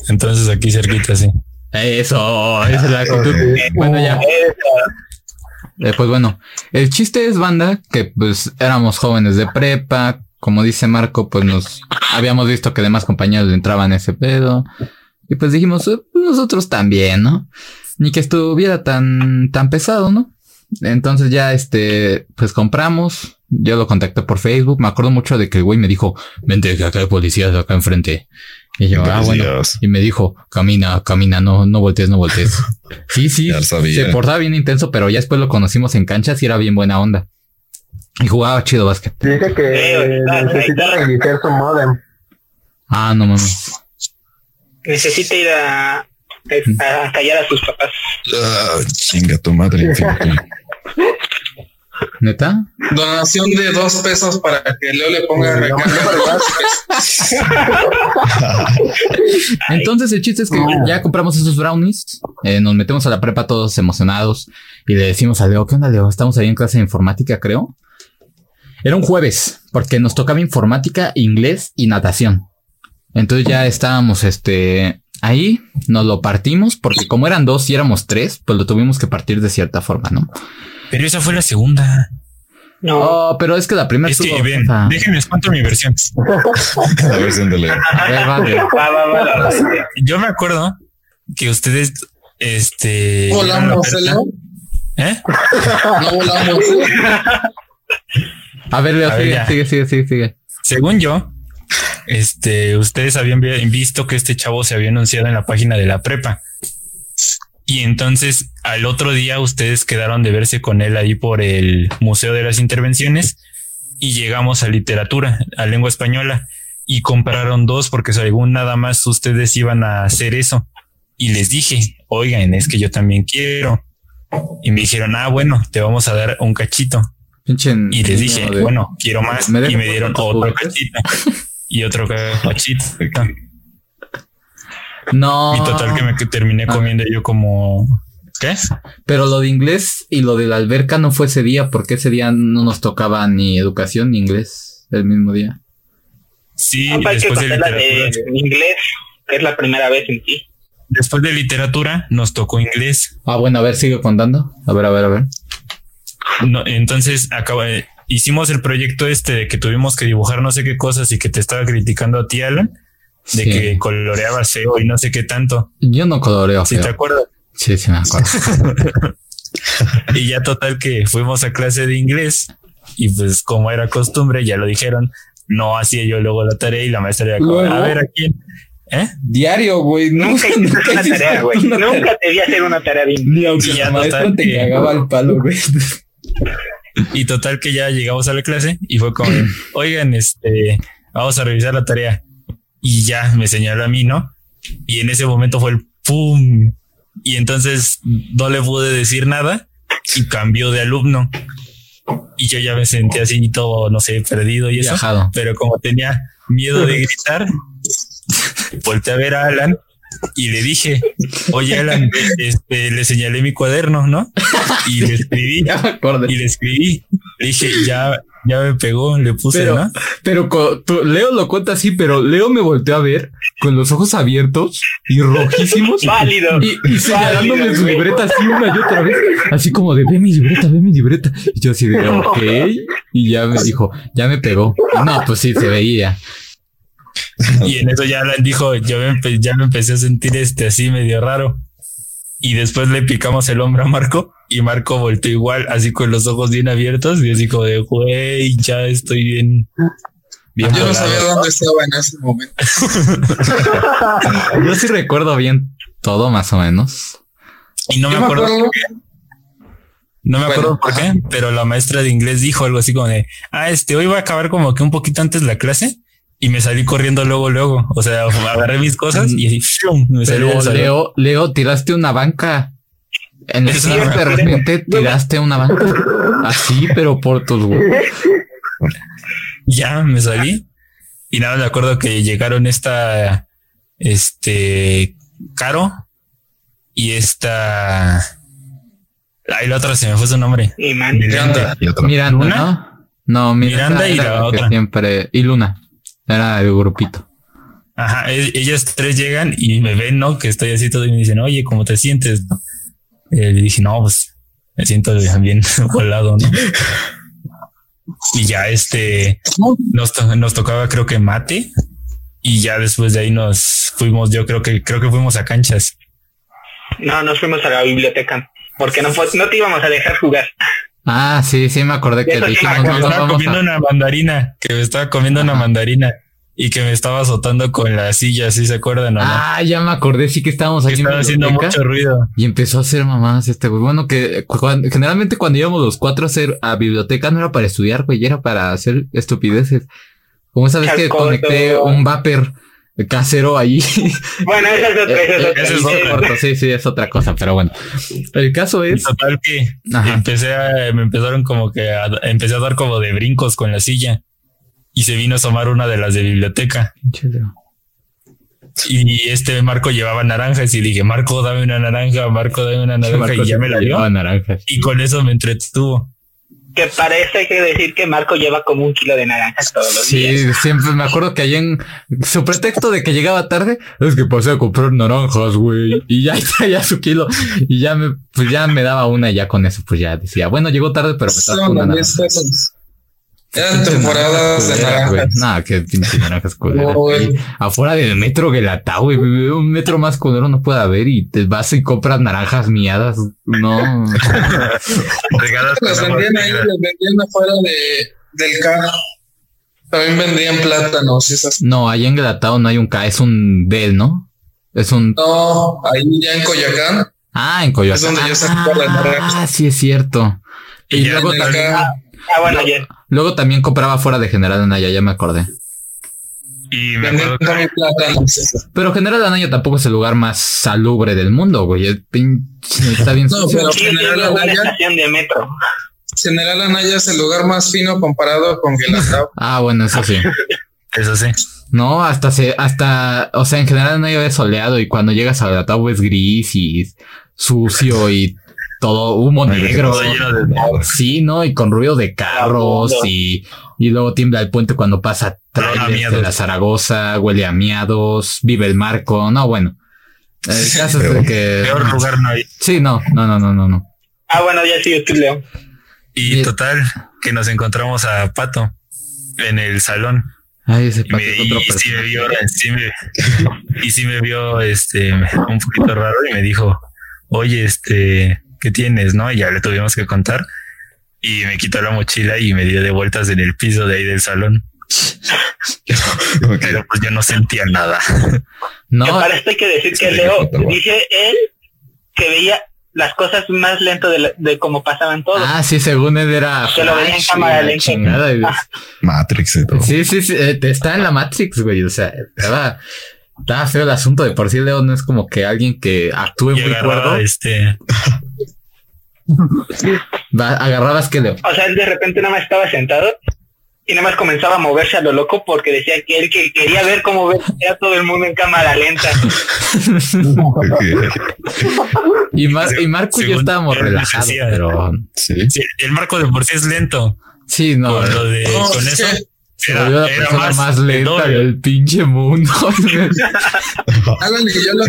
Entonces aquí cerquita, sí. Eso, esa es la actitud. Bueno, ya. Eh, pues bueno, el chiste es, banda, que pues éramos jóvenes de prepa. Como dice Marco, pues nos habíamos visto que demás compañeros entraban ese pedo. Y pues dijimos, eh, pues nosotros también, ¿no? Ni que estuviera tan, tan pesado, ¿no? Entonces ya este, pues compramos. Yo lo contacté por Facebook. Me acuerdo mucho de que el güey me dijo, vente que acá hay policías acá enfrente. Y yo, ah, bueno. Y me dijo, camina, camina, no, no voltees, no voltees. (laughs) Sí, sí. Ya sabía. Se portaba bien intenso, pero ya después lo conocimos en canchas y era bien buena onda. Y jugaba chido básquet. Dice que Eh, necesita reiniciar su modem. Ah, no mames. Necesita ir a, a callar a sus papás. Ah, chinga tu madre. (laughs) ¿Neta? Donación de dos pesos para que Leo le ponga No, recarga. (laughs) Entonces el chiste es que ya compramos esos brownies, eh, nos metemos a la prepa todos emocionados y le decimos a Leo, ¿qué onda Leo? Estamos ahí en clase de informática, creo. Era un jueves, porque nos tocaba informática, inglés y natación. Entonces ya estábamos, este, ahí, nos lo partimos, porque como eran dos y éramos tres, pues lo tuvimos que partir de cierta forma, ¿no? Pero esa fue la segunda. No, Oh, pero es que la primera Es que, ven, o sea, déjenme les cuento mi versión. La versión de Leo. (laughs) a ver, va, Leo. va, va, va, va, va. Yo me acuerdo que ustedes, este... Volamos, Leo. ¿Eh? No volamos. A ver, Leo, A ver, sigue, sigue, sigue, sigue, sigue. Según yo, este, ustedes habían vi- visto que este chavo se había anunciado en la página de la prepa. Y entonces al otro día ustedes quedaron de verse con él ahí por el Museo de las Intervenciones y llegamos a literatura, a lengua española y compraron dos porque según nada más ustedes iban a hacer eso. Y les dije, oigan, es que yo también quiero. Y me dijeron, ah, bueno, te vamos a dar un cachito. Pinche Y les dije, de- bueno, quiero más. ¿Me dejas y me dieron otro juguetes? cachito y otro (laughs) cachito. No. Y total que me que terminé A comiendo yo como... ¿Qué? Pero lo de inglés y lo de la alberca no fue ese día, porque ese día no nos tocaba ni educación ni inglés el mismo día. Sí, que después de literatura. de inglés, que es la primera vez en ti. Después de literatura nos tocó inglés. Ah, bueno, a ver, sigue contando. A ver, a ver, a ver. No, entonces acaba, hicimos el proyecto este de que tuvimos que dibujar no sé qué cosas y que te estaba criticando a ti, Alan, de Sí. que coloreabas feo y no sé qué tanto. Yo no coloreo Si feo. te acuerdas. Sí, sí me acuerdo. (laughs) Y ya total que fuimos a clase de inglés y pues como era costumbre, ya lo dijeron, no hacía yo luego la tarea y la maestra era como, a ver a quién. ¿Eh? Diario, güey. Nunca hiciste una tarea, güey. Nunca te vi hacer una tarea bien. Ni aunque Y ya está- te cagaba al palo, güey. (laughs) Y total que ya llegamos a la clase y fue como, oigan, este, vamos a revisar la tarea. Y ya me señaló a mí, ¿no? Y en ese momento fue el pum. Y entonces no le pude decir nada y cambió de alumno. Y yo ya me sentí así todo, no sé, perdido y eso. Viajado. Pero como tenía miedo de (laughs) gritar, volteé a ver a Alan y le dije, oye Alan, este, le señalé mi cuaderno, ¿no? Y le escribí (laughs) Ya me acordé. y le escribí. Le dije, ya, ya me pegó, le puse, Pero- ¿no? Pero tú- Leo lo cuenta así, pero Leo me volteó a ver con los ojos abiertos y rojísimos. (laughs) Válido. Y, y señalándome Válido, su libreta así una y otra vez, así como de ve mi libreta, ve mi libreta. Y yo así de ok. Y ya me (laughs) dijo, ya me pegó. No, pues sí, se veía. (laughs) Y en eso ya Alan dijo, yo me ya me empecé a sentir este así medio raro. Y después le picamos el hombro a Marco y Marco volteó igual, así con los ojos bien abiertos y así como de, güey, ya estoy bien. bien Yo no volado". sabía dónde estaba en ese momento. (laughs) Yo sí recuerdo bien todo, más o menos. Y no me Yo me acuerdo, acuerdo no me Bueno, acuerdo por qué, pero la maestra de inglés dijo algo así como de, ah, este, hoy va a acabar como que un poquito antes la clase. Y me salí corriendo luego, luego. O sea, agarré mis cosas y así, ¡fium! me salí Pero. Leo, Leo, tiraste una banca. En el me de repente tiraste una banca. Así, pero por tus huevos. Ya me salí y nada, me acuerdo que llegaron esta, este, Caro y esta, ay, la otra se me fue su nombre. Y Miranda. Miranda. ¿no? No, Miranda, Miranda y la otra. siempre. Y Luna. Era el grupito. Ajá, e- ellas tres llegan y me ven, ¿no? Que estoy así todo y me dicen, oye, ¿cómo te sientes? Eh, le dije, no, pues me siento bien (laughs) volado, ¿no? Y ya este, nos, to- nos tocaba creo que mate y ya después de ahí nos fuimos, yo creo que, creo que fuimos a canchas. no, nos fuimos a la biblioteca. porque no, no te íbamos a dejar jugar. Ah, sí, sí, me acordé que dijimos, Que no, me estaba comiendo a... una mandarina, que me estaba comiendo una mandarina y que me estaba azotando con la silla, ¿sí se acuerdan o no? Ah, ya me acordé, sí que estábamos aquí en estaba haciendo biblioteca mucho ruido. y empezó a hacer mamás este güey. Bueno, que cu- cuan- generalmente cuando íbamos los cuatro a hacer a biblioteca no era para estudiar, güey, era para hacer estupideces. Como esa vez que conecté un vapor casero ahí. Bueno, esa es otra, esa es (laughs) otra. Esa es Sí, otra. corto, sí, sí, es otra cosa, pero bueno. El caso es... total que Ajá. empecé a, me empezaron como que a, empecé a dar como de brincos con la silla y se vino a asomar una de las de biblioteca y este Marco llevaba naranjas y dije, Marco, dame una naranja, Marco, dame una naranja y ya me la dio y con eso me entretuvo. Que hay que decir que Marco lleva como un kilo de naranjas todos los días. Sí, siempre me acuerdo que allá en su pretexto de que llegaba tarde es que pasé a comprar naranjas, güey, y ya (laughs) traía su kilo y ya me, pues ya me daba una y ya con eso, pues ya decía, bueno, llegó tarde, pero me trajo una naranja. Eran temporadas de naranjas. Nah, qué pinche naranjas culeras. Afuera del metro Guelatá, güey, un metro más culero no puede haber y te vas y compras naranjas miadas, no. (laughs) Regadas con Las vendían ahí, las vendían afuera de, del carro. También vendían plátanos y esas. No, allá en Guelatao no hay un K, es un Del, ¿no? Es un No, ahí ya en Coyacán. Ah, en Coyoacán. Es donde yo saco las Ah, naranjas. sí es cierto. Y, Y ya luego, también, Acá, Ah, bueno, ya. luego también compraba fuera de General Anaya, ya me acordé. Y me acuerdo. Pero General Anaya tampoco es el lugar más salubre del mundo, güey. El pinche- está bien (laughs) No, sucio. pero- Sí, General es Anaya. estación de metro. General Anaya es el lugar más fino comparado con Guelatao. (laughs) Ah, bueno, eso sí. eso sí. No, hasta se, hasta, o sea, en General Anaya es soleado y cuando llegas a Guelatao es gris y sucio y todo humo negro. Todo lleno de Sí, ¿no? Y con ruido de carros y, y luego tiembla el puente cuando pasa trailers de la Zaragoza, huele a miados, vive el marco. No, bueno. El caso es de que... peor lugar no hay. Sí, no, no, no, no, no, no. Ah, bueno, ya sí, tú, Leo. Y total, que nos encontramos a Pato en el salón. Ay, ese Y, pato me, es y otro sí me vio, sí me, y sí me vio este un poquito raro y me dijo, oye, este, ¿qué tienes? ¿No? Y ya le tuvimos que contar. Y me quitó la mochila y me dio de vueltas en el piso de ahí del salón. (laughs) Pero pues yo no sentía nada. (laughs) Que No, para esto hay que decir que Leo dice él que veía las cosas más lento de, la- de cómo pasaban todos. ah, sí, según él era... Que lo veía en cámara la lenta. y- (laughs) Matrix y todo. Sí, sí, sí, eh, está en la Matrix, güey. O sea, estaba, estaba feo el asunto de por sí. Leo no es como que alguien que actúe Y muy cuerdo. este, (laughs) Va- agarrabas que Leo. O sea, él de repente nada más estaba sentado y nada más comenzaba a moverse a lo loco porque decía que él que quería ver cómo veía todo el mundo en cámara lenta. (laughs) Y, Mar- y Marco y yo estábamos relajados, decía. pero Sí. sí, el marco de por sí es lento. sí, no. con lo de, No, con es eso. que Se era- la era persona más más, del lenta doble. del pinche mundo. (laughs) Alan y yo lo.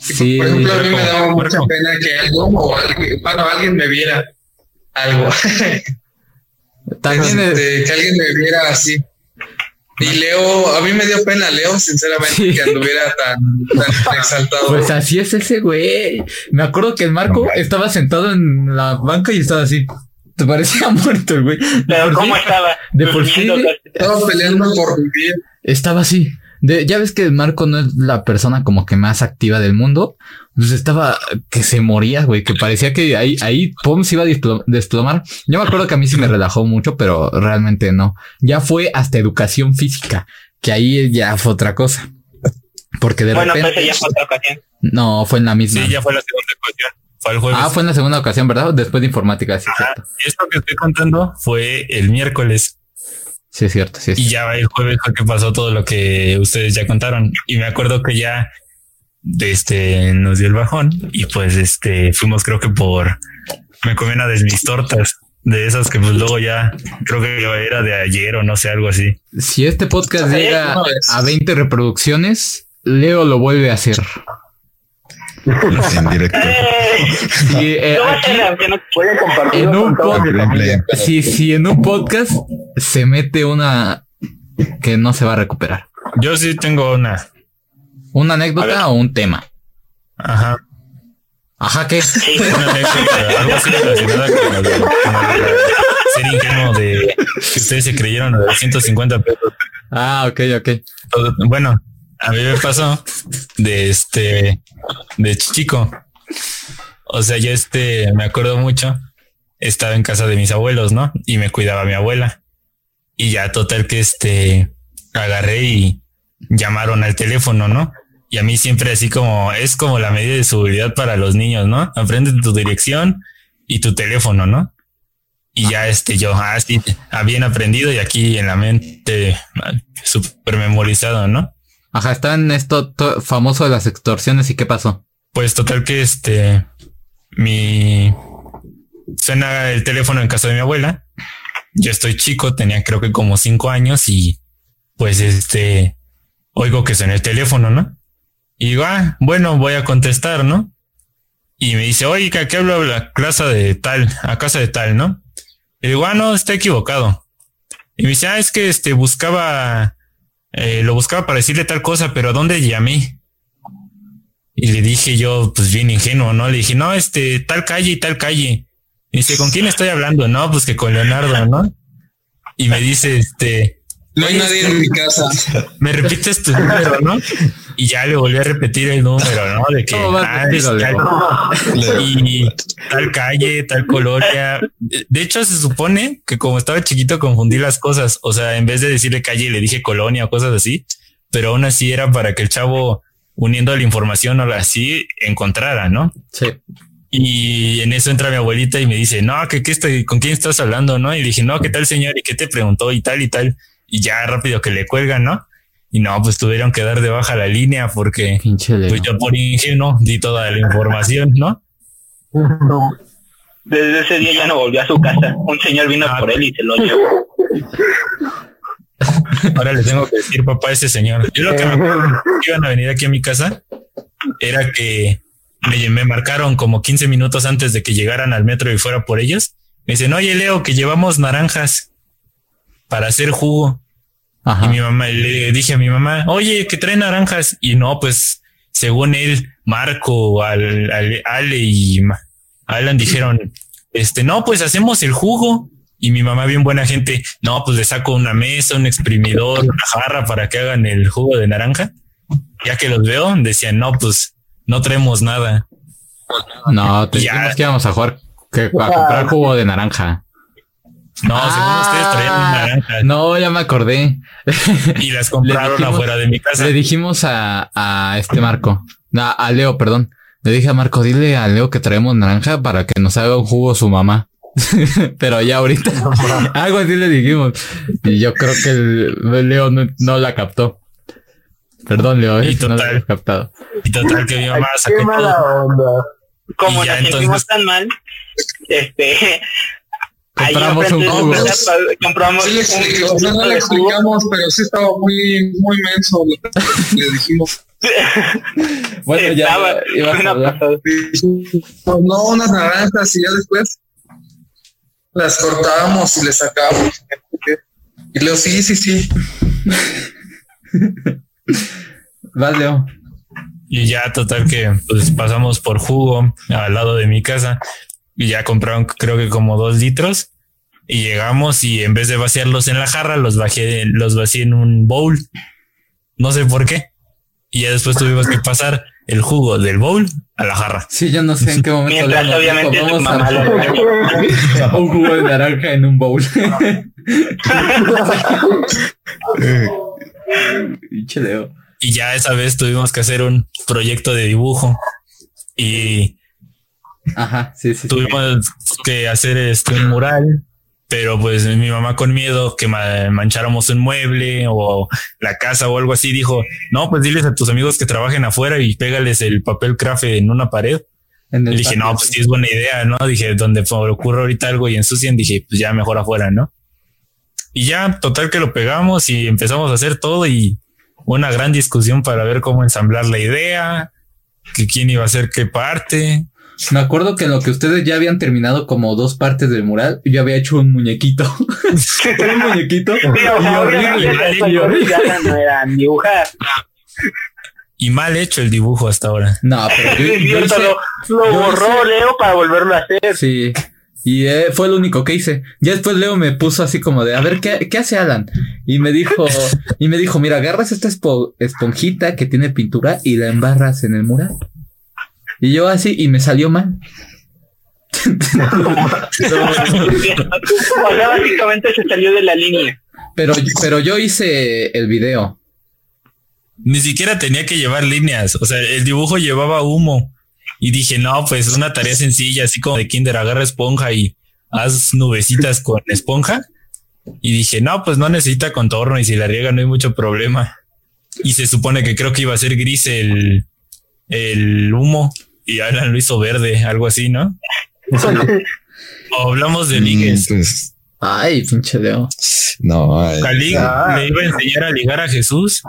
Sí, Por ejemplo, a mí me daba mucha pena que algo o alguien, bueno, alguien me viera algo. (laughs) también es- Este, que alguien me viera así. Y Leo, a mí me dio pena Leo, sinceramente, Sí. que anduviera tan, tan (laughs) exaltado. Pues así es ese güey. Me acuerdo que el Marco No, estaba sentado en la banca y estaba así. Te parecía (laughs) muerto el güey. Pero cómo sí- estaba. de por sí- Estaba peleando por vivir. Estaba así. De, ya ves que el Marco no es la persona como que más activa del mundo. Pues estaba que se moría, güey, que parecía que ahí, ahí, pum, se iba a desplo- desplomar. Yo me acuerdo que a mí sí me relajó mucho, pero realmente no. Ya fue hasta educación física, que ahí ya fue otra cosa. Porque de Bueno, pues repente. ella fue otra ocasión. No, fue en la misma. Sí, ya fue la segunda ocasión. Fue el jueves. ah, fue en la segunda ocasión, ¿verdad? Después de informática, sí, es Ajá. cierto. Esto que estoy contando fue el miércoles. Sí, es cierto, sí. es Y cierto. ya el jueves fue que pasó todo lo que ustedes ya contaron. Y me acuerdo que ya este nos dio el bajón y pues este fuimos creo que por me comí una de mis tortas de esas que pues luego ya creo que era de ayer o no sé algo así. Si este podcast llega no es- a 20 reproducciones, Leo lo vuelve a hacer. (laughs) En directo. Sí, eh, (laughs) a aquí- En un podcast- familia. pero- si, si en un podcast se mete una que no se va a recuperar. Yo sí tengo una. ¿Una A anécdota o un tema? Ajá. Ajá, ¿qué? Sí. Una anécdota, algo así relacionada con lo de, con lo de ser ingenuo de que ustedes se creyeron de 150 pesos. Ah, ok, ok. Bueno, a mí me pasó de este, de chico. O sea, yo este, me acuerdo mucho, estaba en casa de mis abuelos, ¿no? Y me cuidaba mi abuela. Y ya total que este, agarré y llamaron al teléfono, ¿no? Y a mí siempre así como, es como la medida de seguridad para los niños, ¿no? Aprende tu dirección y tu teléfono, ¿no? Y ya este, yo, ah, sí, ah, bien aprendido y aquí en la mente, ah, súper memorizado, ¿no? Ajá, está en esto to- famoso de las extorsiones y qué pasó. Pues total que este, mi, suena el teléfono en casa de mi abuela. Yo estoy chico, tenía creo que como cinco años y pues este, oigo que suena el teléfono, ¿no? Y digo, ah, bueno, voy a contestar, ¿no? Y me dice, oiga, ¿qué habla la casa de tal, a casa de tal, ¿no? Y digo, ah, no, está equivocado. Y me dice, ah, es que este buscaba, eh, lo buscaba para decirle tal cosa, pero ¿a dónde llamé? Y le dije yo, pues bien ingenuo, ¿no? Le dije, no, este, tal calle y tal calle. Y dice, ¿con quién estoy hablando? No, pues que con Leonardo, ¿no? Y me dice, este, No hay nadie en mi casa. (laughs) me repites tu número, ¿no? Y ya le volví a repetir el número, ¿no? De que ¿Cómo vas a ah, es tal- y tal calle, tal colonia. De de hecho, se supone que como estaba chiquito confundí las cosas. O sea, en vez de decirle calle, le dije colonia o cosas así. Pero aún así era para que el chavo, uniendo la información o así, encontrara, ¿no? Sí. Y en eso entra mi abuelita y me dice, no, que qué estoy, con quién estás hablando, ¿no? Y dije, no, ¿qué tal señor? ¿Y qué te preguntó? Y tal y tal. Y ya rápido que le cuelgan, ¿no? Y no, pues tuvieron que dar de baja la línea porque pues yo por ingenuo di toda la información, ¿no? No. Desde ese día ya no volvió a su casa. Un señor vino Ah. por él y se lo llevó. (laughs) Ahora le tengo que decir papá a ese señor. Yo lo que me acuerdo (laughs) que iban a venir aquí a mi casa era que me, me marcaron como 15 minutos antes de que llegaran al metro y fuera por ellos. Me dicen, oye Leo, que llevamos naranjas para hacer jugo. Ajá. Y mi mamá, le dije a mi mamá, oye, que trae naranjas. Y no, pues, según él, Marco, al, al- Ale y Alan dijeron, este, no, pues hacemos el jugo. Y mi mamá, bien buena gente, no, pues le saco una mesa, un exprimidor, una jarra para que hagan el jugo de naranja. Ya que los veo, decían, no, pues no traemos nada. No, te Ya. dijimos que íbamos a jugar, que a comprar jugo de naranja. No, según ustedes traían Ah, naranjas No, ya me acordé. y las compraron dijimos- afuera de mi casa. Le dijimos a, a este Marco, a Leo, perdón. Le dije a Marco, dile a Leo que traemos naranja para que nos haga un jugo su mamá. (laughs) Pero ya ahorita (laughs) (laughs) algo así le dijimos. Y yo creo que el Leo no, no la captó. Perdón, Leo, ¿eh? Y no la total. he captado. Y total que mi mamá Qué sacó todo. mala onda. Como ya nos sentimos tan mal, este... Compramos un jugo. Compramos Sí le un no, no le explicamos, pero sí estaba muy, muy menso. Le dijimos, Bueno, ya Estaba- ibas a una no, unas naranjas y ya después las cortábamos y le sacábamos. Y luego, sí, sí, sí. Vas, Leo. Y ya total que pues pasamos por jugo al lado de mi casa y ya compraron creo que como dos litros y llegamos y en vez de vaciarlos en la jarra los bajé, los vacié en un bowl. No sé por qué. Y ya después tuvimos que pasar el jugo del bowl a la jarra. Sí, yo no sé en qué momento Mientras obviamente vamos mamá lo a un jugo de naranja en un bowl. (laughs) Y ya esa vez tuvimos que hacer un proyecto de dibujo y Ajá, sí, sí. sí. tuvimos que hacer este un mural, pero pues mi mamá con miedo que ma- mancháramos un mueble o la casa o algo así dijo, no, pues diles a tus amigos que trabajen afuera y pégales el papel craft en una pared. En Y dije, no, pues sí es buena idea, ¿no? Dije, donde ocurre ahorita algo y ensucian, dije, pues ya mejor afuera, ¿no? Y ya, total que lo pegamos y empezamos a hacer todo y una gran discusión para ver cómo ensamblar la idea, que quién iba a hacer qué parte. Me acuerdo que en lo que ustedes ya habían terminado como dos partes del mural, yo había hecho un muñequito. (laughs) un muñequito. Sí, o sea, y horrible, y horrible. ya no eran dibujar. Y mal hecho el dibujo hasta ahora. No, pero yo, yo hice- lo, lo yo borró hice- Leo para volverlo a hacer. Sí. Y eh, fue lo único que hice. Ya después Leo me puso así como de, a ver, ¿qué, qué hace Alan? Y me dijo, y me dijo, mira, agarras esta espo- esponjita que tiene pintura y la embarras en el mural. Y yo así, y me salió mal. (laughs) o sea, básicamente se salió de la línea. Pero, pero yo hice el video. Ni siquiera tenía que llevar líneas. O sea, el dibujo llevaba humo. Y dije, no, pues es una tarea sencilla, así como de Kinder, agarra esponja y haz nubecitas con esponja. Y dije, no, pues no necesita contorno y si la riega no hay mucho problema. Y se supone que creo que iba a ser gris el, el humo y Alan lo hizo verde, algo así, ¿no? O hablamos de ligues. Mm, pues, Ay, pinche Leo. no, ay. Calí Ah. le iba a enseñar a ligar a Jesús.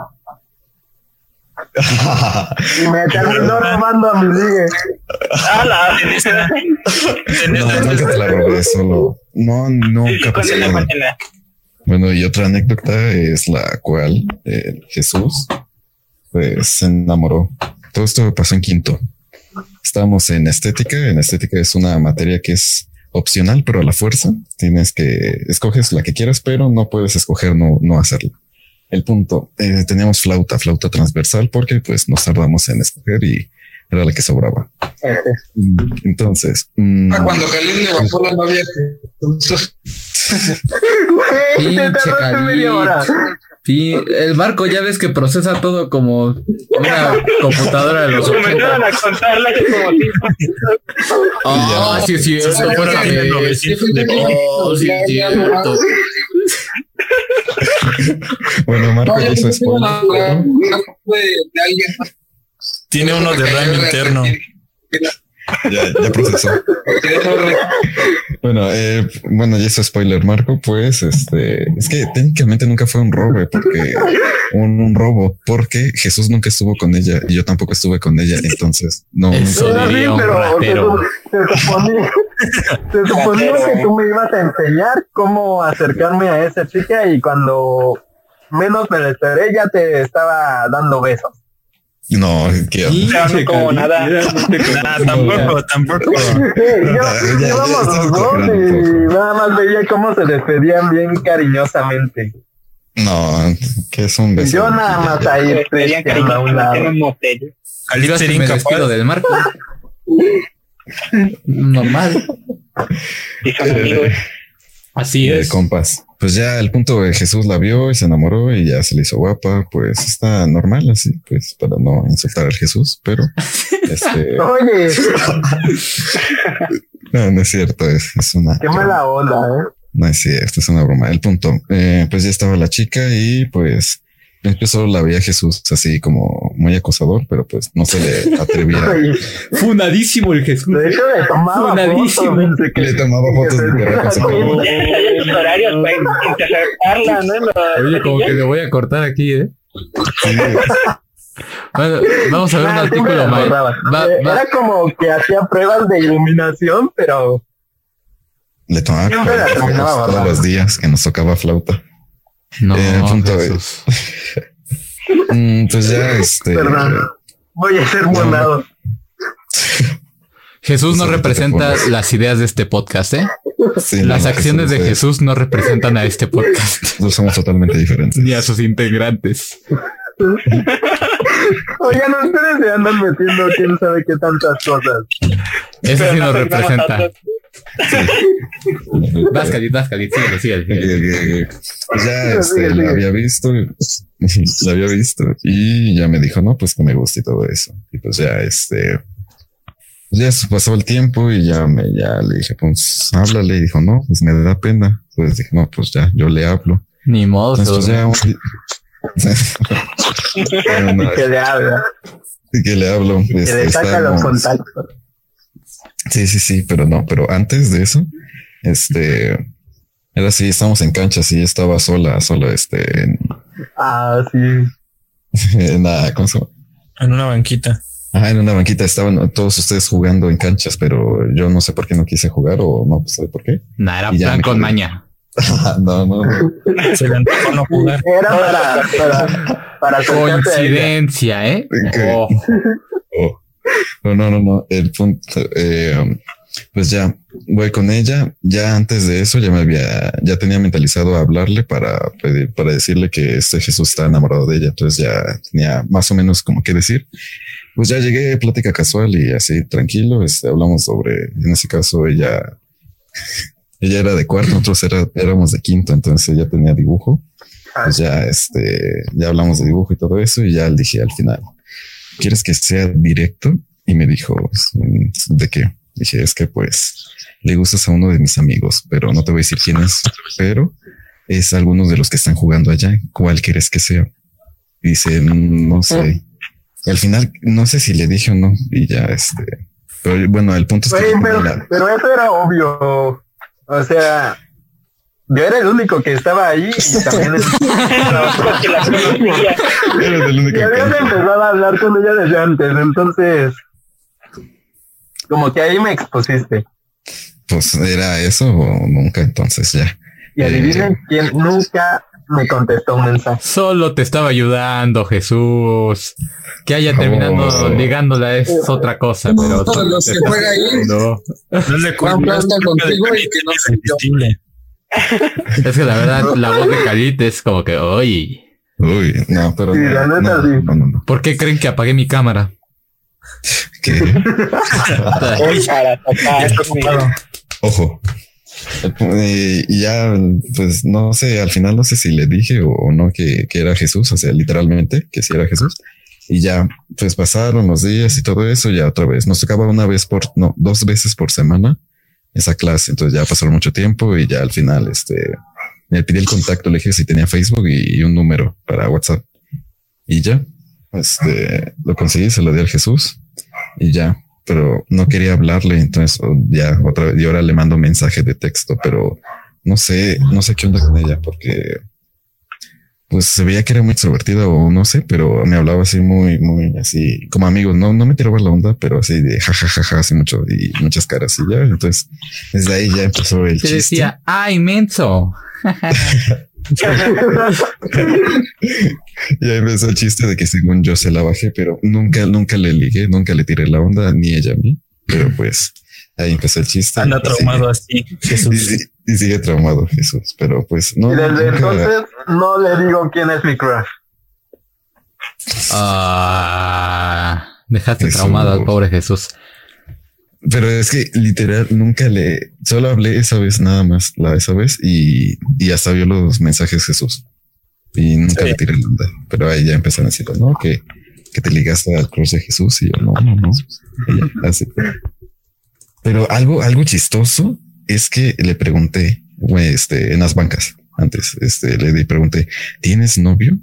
Y (laughs) me terminó robando a mi ligue. ¡Hala! no, nunca te la robé, solo. No, nunca pasó nada. Bueno, y otra anécdota es la cual eh, Jesús pues se enamoró. Todo esto pasó en quinto. Estábamos en estética. En estética es una materia que es opcional, pero a la fuerza tienes que escoges la que quieras, pero no puedes escoger no, no hacerlo. El punto, eh, teníamos flauta, flauta transversal, porque pues nos tardamos en escoger y era la que sobraba. Entonces, mm, Ah, cuando Jalil le bajó la novia que (laughs) (laughs) Sí, el barco ya ves que procesa todo como una computadora de los 80. Comenzaron a contarla como cinco Ah, sí, sí, eso Fueron fuera de- 900 de Oh, sí, es cierto. bueno, Marco ya hizo spoiler. la- una foto de, de alguien. Tiene uno de RAM interno. Ya, ya procesó. Bueno, eh, bueno, ya hizo spoiler, Marco, pues, este, es que técnicamente nunca fue un robo, porque un, un robo, porque Jesús nunca estuvo con ella y yo tampoco estuve con ella, entonces no. Eso diría un pero se, ratero. se suponía, se suponía que tú me ibas a enseñar cómo acercarme a esa chica y cuando menos me lo esperé ya te estaba dando besos. No, que Pero no como nada. Ah, tampoco, tampoco. (laughs) Sí, yo, los dos y nada más veía cómo se despedían bien cariñosamente. no, que es un beso. Yo nada más ahí despedían triste, a un lado. sería me incapaz. despido del marco. (laughs) Normal. Amigos. Así de es. compas. Pues ya el punto de Jesús la vio y se enamoró y ya se le hizo guapa, pues está normal así, pues para no insultar al Jesús, pero (laughs) este, Oye, (laughs) no, no es cierto, es, es una. qué mala onda, ¿eh? No es cierto, es una broma. El punto, eh, pues ya estaba la chica y pues empezó la veía Jesús así como muy acosador, pero pues no se le (laughs) atrevía. Funadísimo el Jesús. de hecho le tomaba Funadísimo. fotos. que- Le tomaba fotos de. Los- Oye, como que le voy a cortar aquí, ¿eh? Bueno, vamos a ver un Ah, artículo. Va, Eh, va. Era como que hacía pruebas de iluminación, pero Le tomaba Siempre la 40 terminaba fotos todos los días que nos tocaba flauta. No, Eh, punto Jesús. Mm, pues ya este. perdón. Voy a ser monado. Jesús no no representa las ideas de este podcast, ¿eh? sí, Las no, acciones de es- Jesús no representan a este podcast, (laughs) Nosotros somos totalmente diferentes. ni a sus integrantes. Oigan, ustedes se andan metiendo quién sabe qué tantas cosas. Eso sí nos representa. (laughs) Vas, Khalid, vas, Khalid, síguele, ya este, la había visto, (laughs) la había visto y ya me dijo, no, pues que me gusta y todo eso. Y pues ya este, pues ya se pasó el tiempo y ya me, ya le dije, pues háblale. Y dijo, no, pues me da pena. Pues dije, no, pues ya, yo le hablo. Ni modo. Entonces, pues ya Bueno, (laughs) Que le habla, y que le hablo. que este, le saca los contactos. Sí, sí, sí, pero no, pero antes de eso, este, era así, estábamos en cancha, sí, estaba sola, sola, este, en, Ah, sí. (laughs) en la, ¿cómo se llama? En una banquita. Ah, en una banquita estaban todos ustedes jugando en canchas, pero yo no sé por qué no quise jugar o no sé por qué. Nah, era plan con quedé. maña. (laughs) no, no, no. Se le antojó no jugar. Era para, para. (laughs) Coincidencia, ¿eh? Oh, Oh. No, no, no. El punto, eh, um, pues ya voy con ella. Ya antes de eso ya me había, ya tenía mentalizado hablarle para para decirle que este Jesús está enamorado de ella. Entonces ya tenía más o menos como que decir. Pues ya llegué, plática casual y así tranquilo. Este, hablamos sobre, en ese caso ella, (laughs) ella era de cuarto, nosotros era, éramos de quinto, entonces ella tenía dibujo. Pues ya, este, ya hablamos de dibujo y todo eso y ya le dije al final, ¿quieres que sea directo? Y me dijo, "Mm, ¿de qué? Dije, es que pues le gustas a uno de mis amigos, pero no te voy a decir quién es, pero es alguno de los que están jugando allá. ¿Cuál quieres que sea? Y dice, "Mm, no sé. Y al final, no sé si le dije o no. Y ya, este, pero bueno, el punto es que pero eso era obvio. O sea, yo era el único que estaba ahí y también el-. (laughs) Eres único y que- empezado a hablar con ella desde antes, entonces como que ahí me expusiste. Pues era eso o nunca, entonces ya. Y Eh, adivinen quién nunca me contestó un mensaje. solo te estaba ayudando, Jesús. Que haya terminando Oh. ligándola es otra cosa, pero. Todos los que ahí. No. No le contigo y que no irresistible. (laughs) Es que la verdad, la voz de Khalid es como que, oye, Uy, no, pero Sí, no, la neta, no, sí. no, no, no. ¿por qué creen que apagué mi cámara? ¿Qué? (laughs) Ojo. Eh, y ya, pues no sé, al final no sé si le dije o, o no que, que era Jesús, o sea, literalmente que sí era Jesús. Y ya, pues pasaron los días y todo eso, ya otra vez. Nos tocaba una vez por, no, dos veces por semana esa clase. Entonces ya pasaron mucho tiempo y ya al final, este, me pedí el contacto, le dije si tenía Facebook y, y un número para WhatsApp. Y ya, este, lo conseguí, se lo di al Jesús y ya, pero no quería hablarle, entonces oh, ya otra vez, y ahora le mando mensaje de texto, pero no sé, no sé qué onda con ella, porque pues se veía que era muy extrovertida o no sé, pero me hablaba así muy, muy así como amigos, no, no me tiraba la onda, pero así de jajajaja, así mucho y muchas caras y ya, entonces desde ahí ya empezó el Te chiste. decía, ¡ay, menso! (laughs) Ya empezó el chiste de que según yo se la bajé, pero nunca, nunca le ligué, nunca le tiré la onda, ni ella a mí, pero pues ahí empezó el chiste. Anda traumado así, Y, Jesús. sí- y sigue traumado Jesús, pero pues no. Y desde nunca- entonces no le digo quién es mi crush. Ah, dejaste Jesús. traumado al pobre Jesús. pero es que literal nunca le, solo hablé esa vez nada más, la esa vez y, y hasta vio los mensajes Jesús y nunca Sí. le tiré la onda, pero ahí ya empezaron a decir, no, que, que te ligaste al cruz de Jesús y yo no, no, no. Y ya, así. Pero algo, algo chistoso es que le pregunté, güey, este, en las bancas antes, este, le di- pregunté, ¿tienes novio?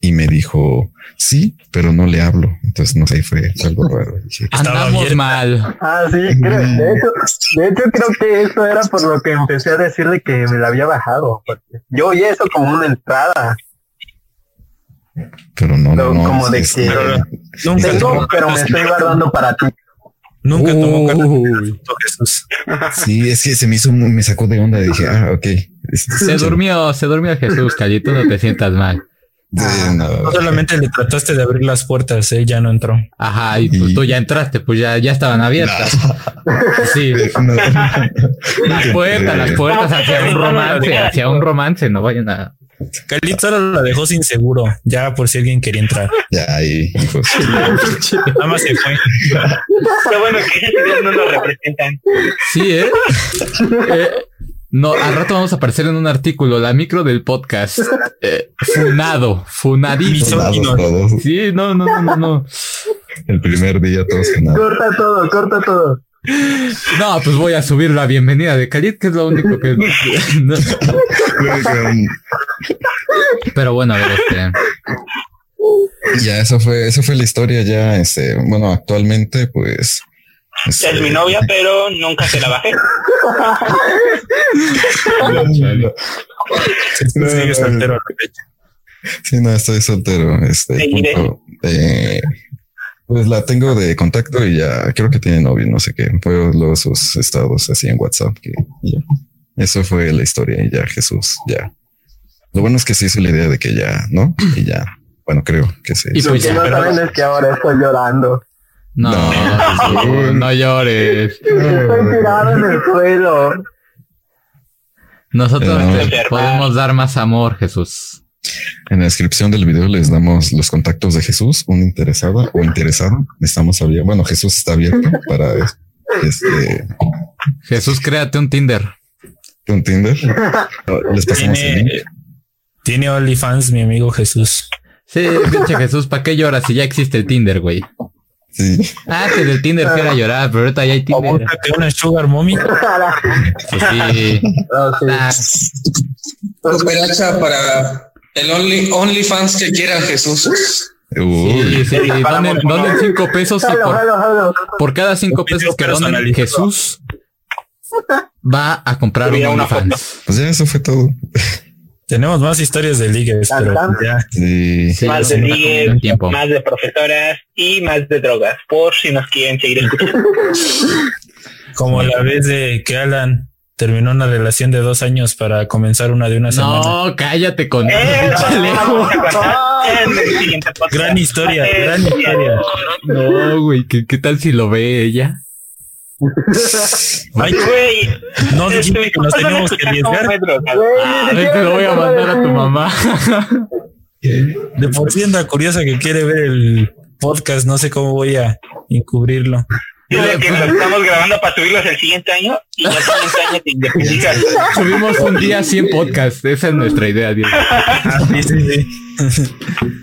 Y me dijo, sí, pero no le hablo. Entonces, no sé, fue algo (laughs) raro. Dije, Estaba Andamos mal. Ah, sí, creo, de, hecho, de hecho creo que eso era por lo que empecé a decirle que me la había bajado. Yo oí eso como una entrada. pero no, No, no, no. como de es- que- Nunca Tengo, tomó pero me estoy (laughs) guardando para ti. Nunca tomó cartas. Jesús. (laughs) Sí, es que se me hizo, muy- me sacó de onda. Dije, ah, ok. Se durmió, se durmió Jesús, Calito, no te sientas mal. Sí, no. No solamente le trataste de abrir las puertas, él ya no entró. Ajá, y pues Y- tú ya entraste, pues ya, ya estaban abiertas. (laughs) Sí, No. (laughs) las puertas, las puertas hacia un romance, hacia un romance, no vayan a. Khalid solo la dejó sin seguro, ya por si alguien quería entrar. Ya ahí, pues, Nada más se fue. Qué bueno que ellos no nos representan. Sí, ¿eh? Eh, No, al rato vamos a aparecer en un artículo, la micro del podcast. Eh, funado, funadito. Sí, no, no, no, no, no. El primer día todos nada. Corta todo, corta todo. No, pues voy a subir la bienvenida de Khalid, que es lo único que. (laughs) no. Pero bueno, a ver, este. Ya, eso fue, eso fue la historia ya, este, bueno, actualmente, pues. Ya es este, mi novia, (laughs) pero nunca se la bajé. No, Sigue no, soltero. Sí, no, estoy soltero. Este punto, eh, pues la tengo de contacto y ya creo que tiene novio, no sé qué. Puedo luego sus estados así en WhatsApp. Que, ya. Eso fue la historia y ya Jesús, ya. Lo bueno es que se hizo la idea de que ya, ¿no? Y ya, bueno, creo que se Y hizo. Lo pues que ya, no pero- saben es que ahora estoy llorando. No, No. Llores. (laughs) Estoy tirado en el suelo. Nosotros No. te podemos dar más amor, Jesús. En la descripción del video les damos los contactos de Jesús, un interesado o interesado. Estamos abiertos. Bueno, Jesús está abierto para este Jesús, créate un Tinder. un Tinder. Les pasamos el link. Tiene, OnlyFans, mi amigo Jesús. Sí, pinche Jesús, ¿para qué lloras si ya existe el Tinder, güey? Sí. Ah, que del Tinder que era llorar, pero ahorita ya hay O Tinder. búscate una Sugar Mommy. Pues sí. No, sí. Ah, Cooperacha para el Only OnlyFans que quiera Jesús. Uy, sí, sí. Donen, donen cinco pesos y por, por cada cinco pesos que donen. Jesús va a comprar un OnlyFans. pues ya eso fue todo. Tenemos más historias de ligues, pero ya. Sí. Sí, más sí, de ligues, más de profesoras y más de drogas, por si nos quieren seguir escuchando. (laughs) Como la vez de que Alan terminó una relación de dos años para comenzar una de una semana. No, cállate con eso, Eh, podcast. Gran historia, gran historia. No, güey, ¿qué, ¿qué tal si lo ve ella? Ay, Güey, no dijiste este, que nos ¿cómo van a teníamos que cómo arriesgar. me drogas? Güey, ni A ver, siquiera te lo voy a mandar a tu mamá. De por sí anda curiosa que quiere ver el podcast. No sé cómo voy a encubrirlo. Dile que lo estamos grabando para subirlos el siguiente año y ya el siguiente año te independizas. (laughs) Subimos un día 100 podcasts. Esa es nuestra idea, Diego. Ah, sí, sí, sí.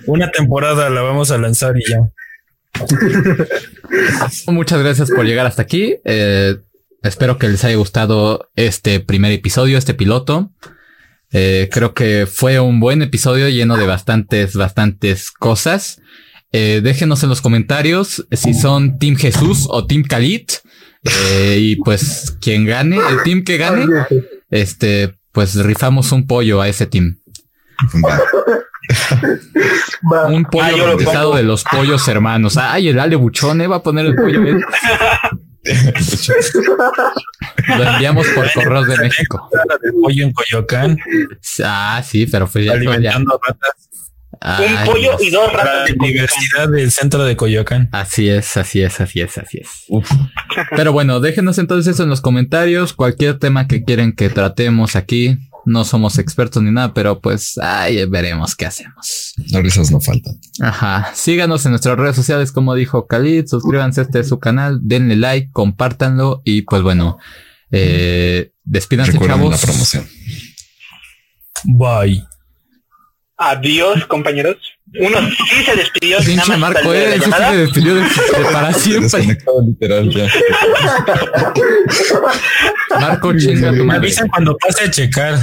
Una temporada la vamos a lanzar y ya. Muchas gracias por llegar hasta aquí. Eh, espero que les haya gustado este primer episodio, este piloto. Eh, creo que fue un buen episodio lleno de bastantes, bastantes cosas. Eh, déjenos en los comentarios si son Team Jesús o Team Khalid. Eh, y pues quien gane, el team que gane, este, pues rifamos un pollo a ese team. Va. va. Un pollo Ah, lo bautizado de los pollos hermanos. Ay, el Ale Buchón, ¿eh? Va a poner el pollo. él. (laughs) Lo enviamos por correos de México. Pollo en Coyoacán, Ah, sí, pero pues ya. ya. alimentando ratas. Ay, Un pollo Dios. y dos La ratas de universidad del centro de Coyoacán. Así es, así es, así es, así es. (laughs) Pero bueno, déjenos entonces eso en los comentarios. Cualquier tema que quieren que tratemos aquí. No somos expertos ni nada, pero pues ahí veremos qué hacemos. Las risas no faltan. Ajá. Síganos en nuestras redes sociales, como dijo Khalid. Suscríbanse a este su canal. Denle like, compártanlo. Y pues bueno, eh, despídanse, Recuerden la promoción. Bye. Adiós, compañeros. Uno sí se despidió. Pinche Marco, de eh, la eso sí llamada. se despidió de, de para siempre. Literal ya. Marco, chinga tu Me avisan cuando pase a checar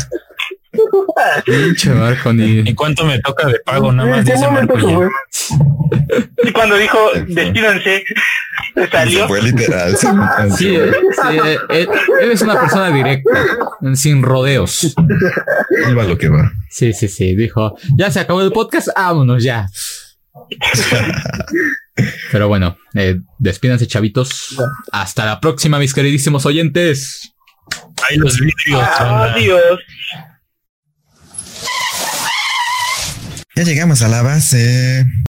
Pinche Marco, ni. en cuánto me toca de pago. Nada ¿En más dice Marco? Y cuando dijo (laughs) despídanse, salió. Fue literal. Sí, eh, sí, eh, eh, eres una persona directa, sin rodeos. Iba lo que va. Sí, sí, sí. Dijo, ya se acabó el podcast, vámonos ya. (laughs) Pero bueno, eh, despídanse, chavitos. Hasta la próxima, mis queridísimos oyentes. Ahí los vidrios. banda. Adiós. Ya llegamos a la base.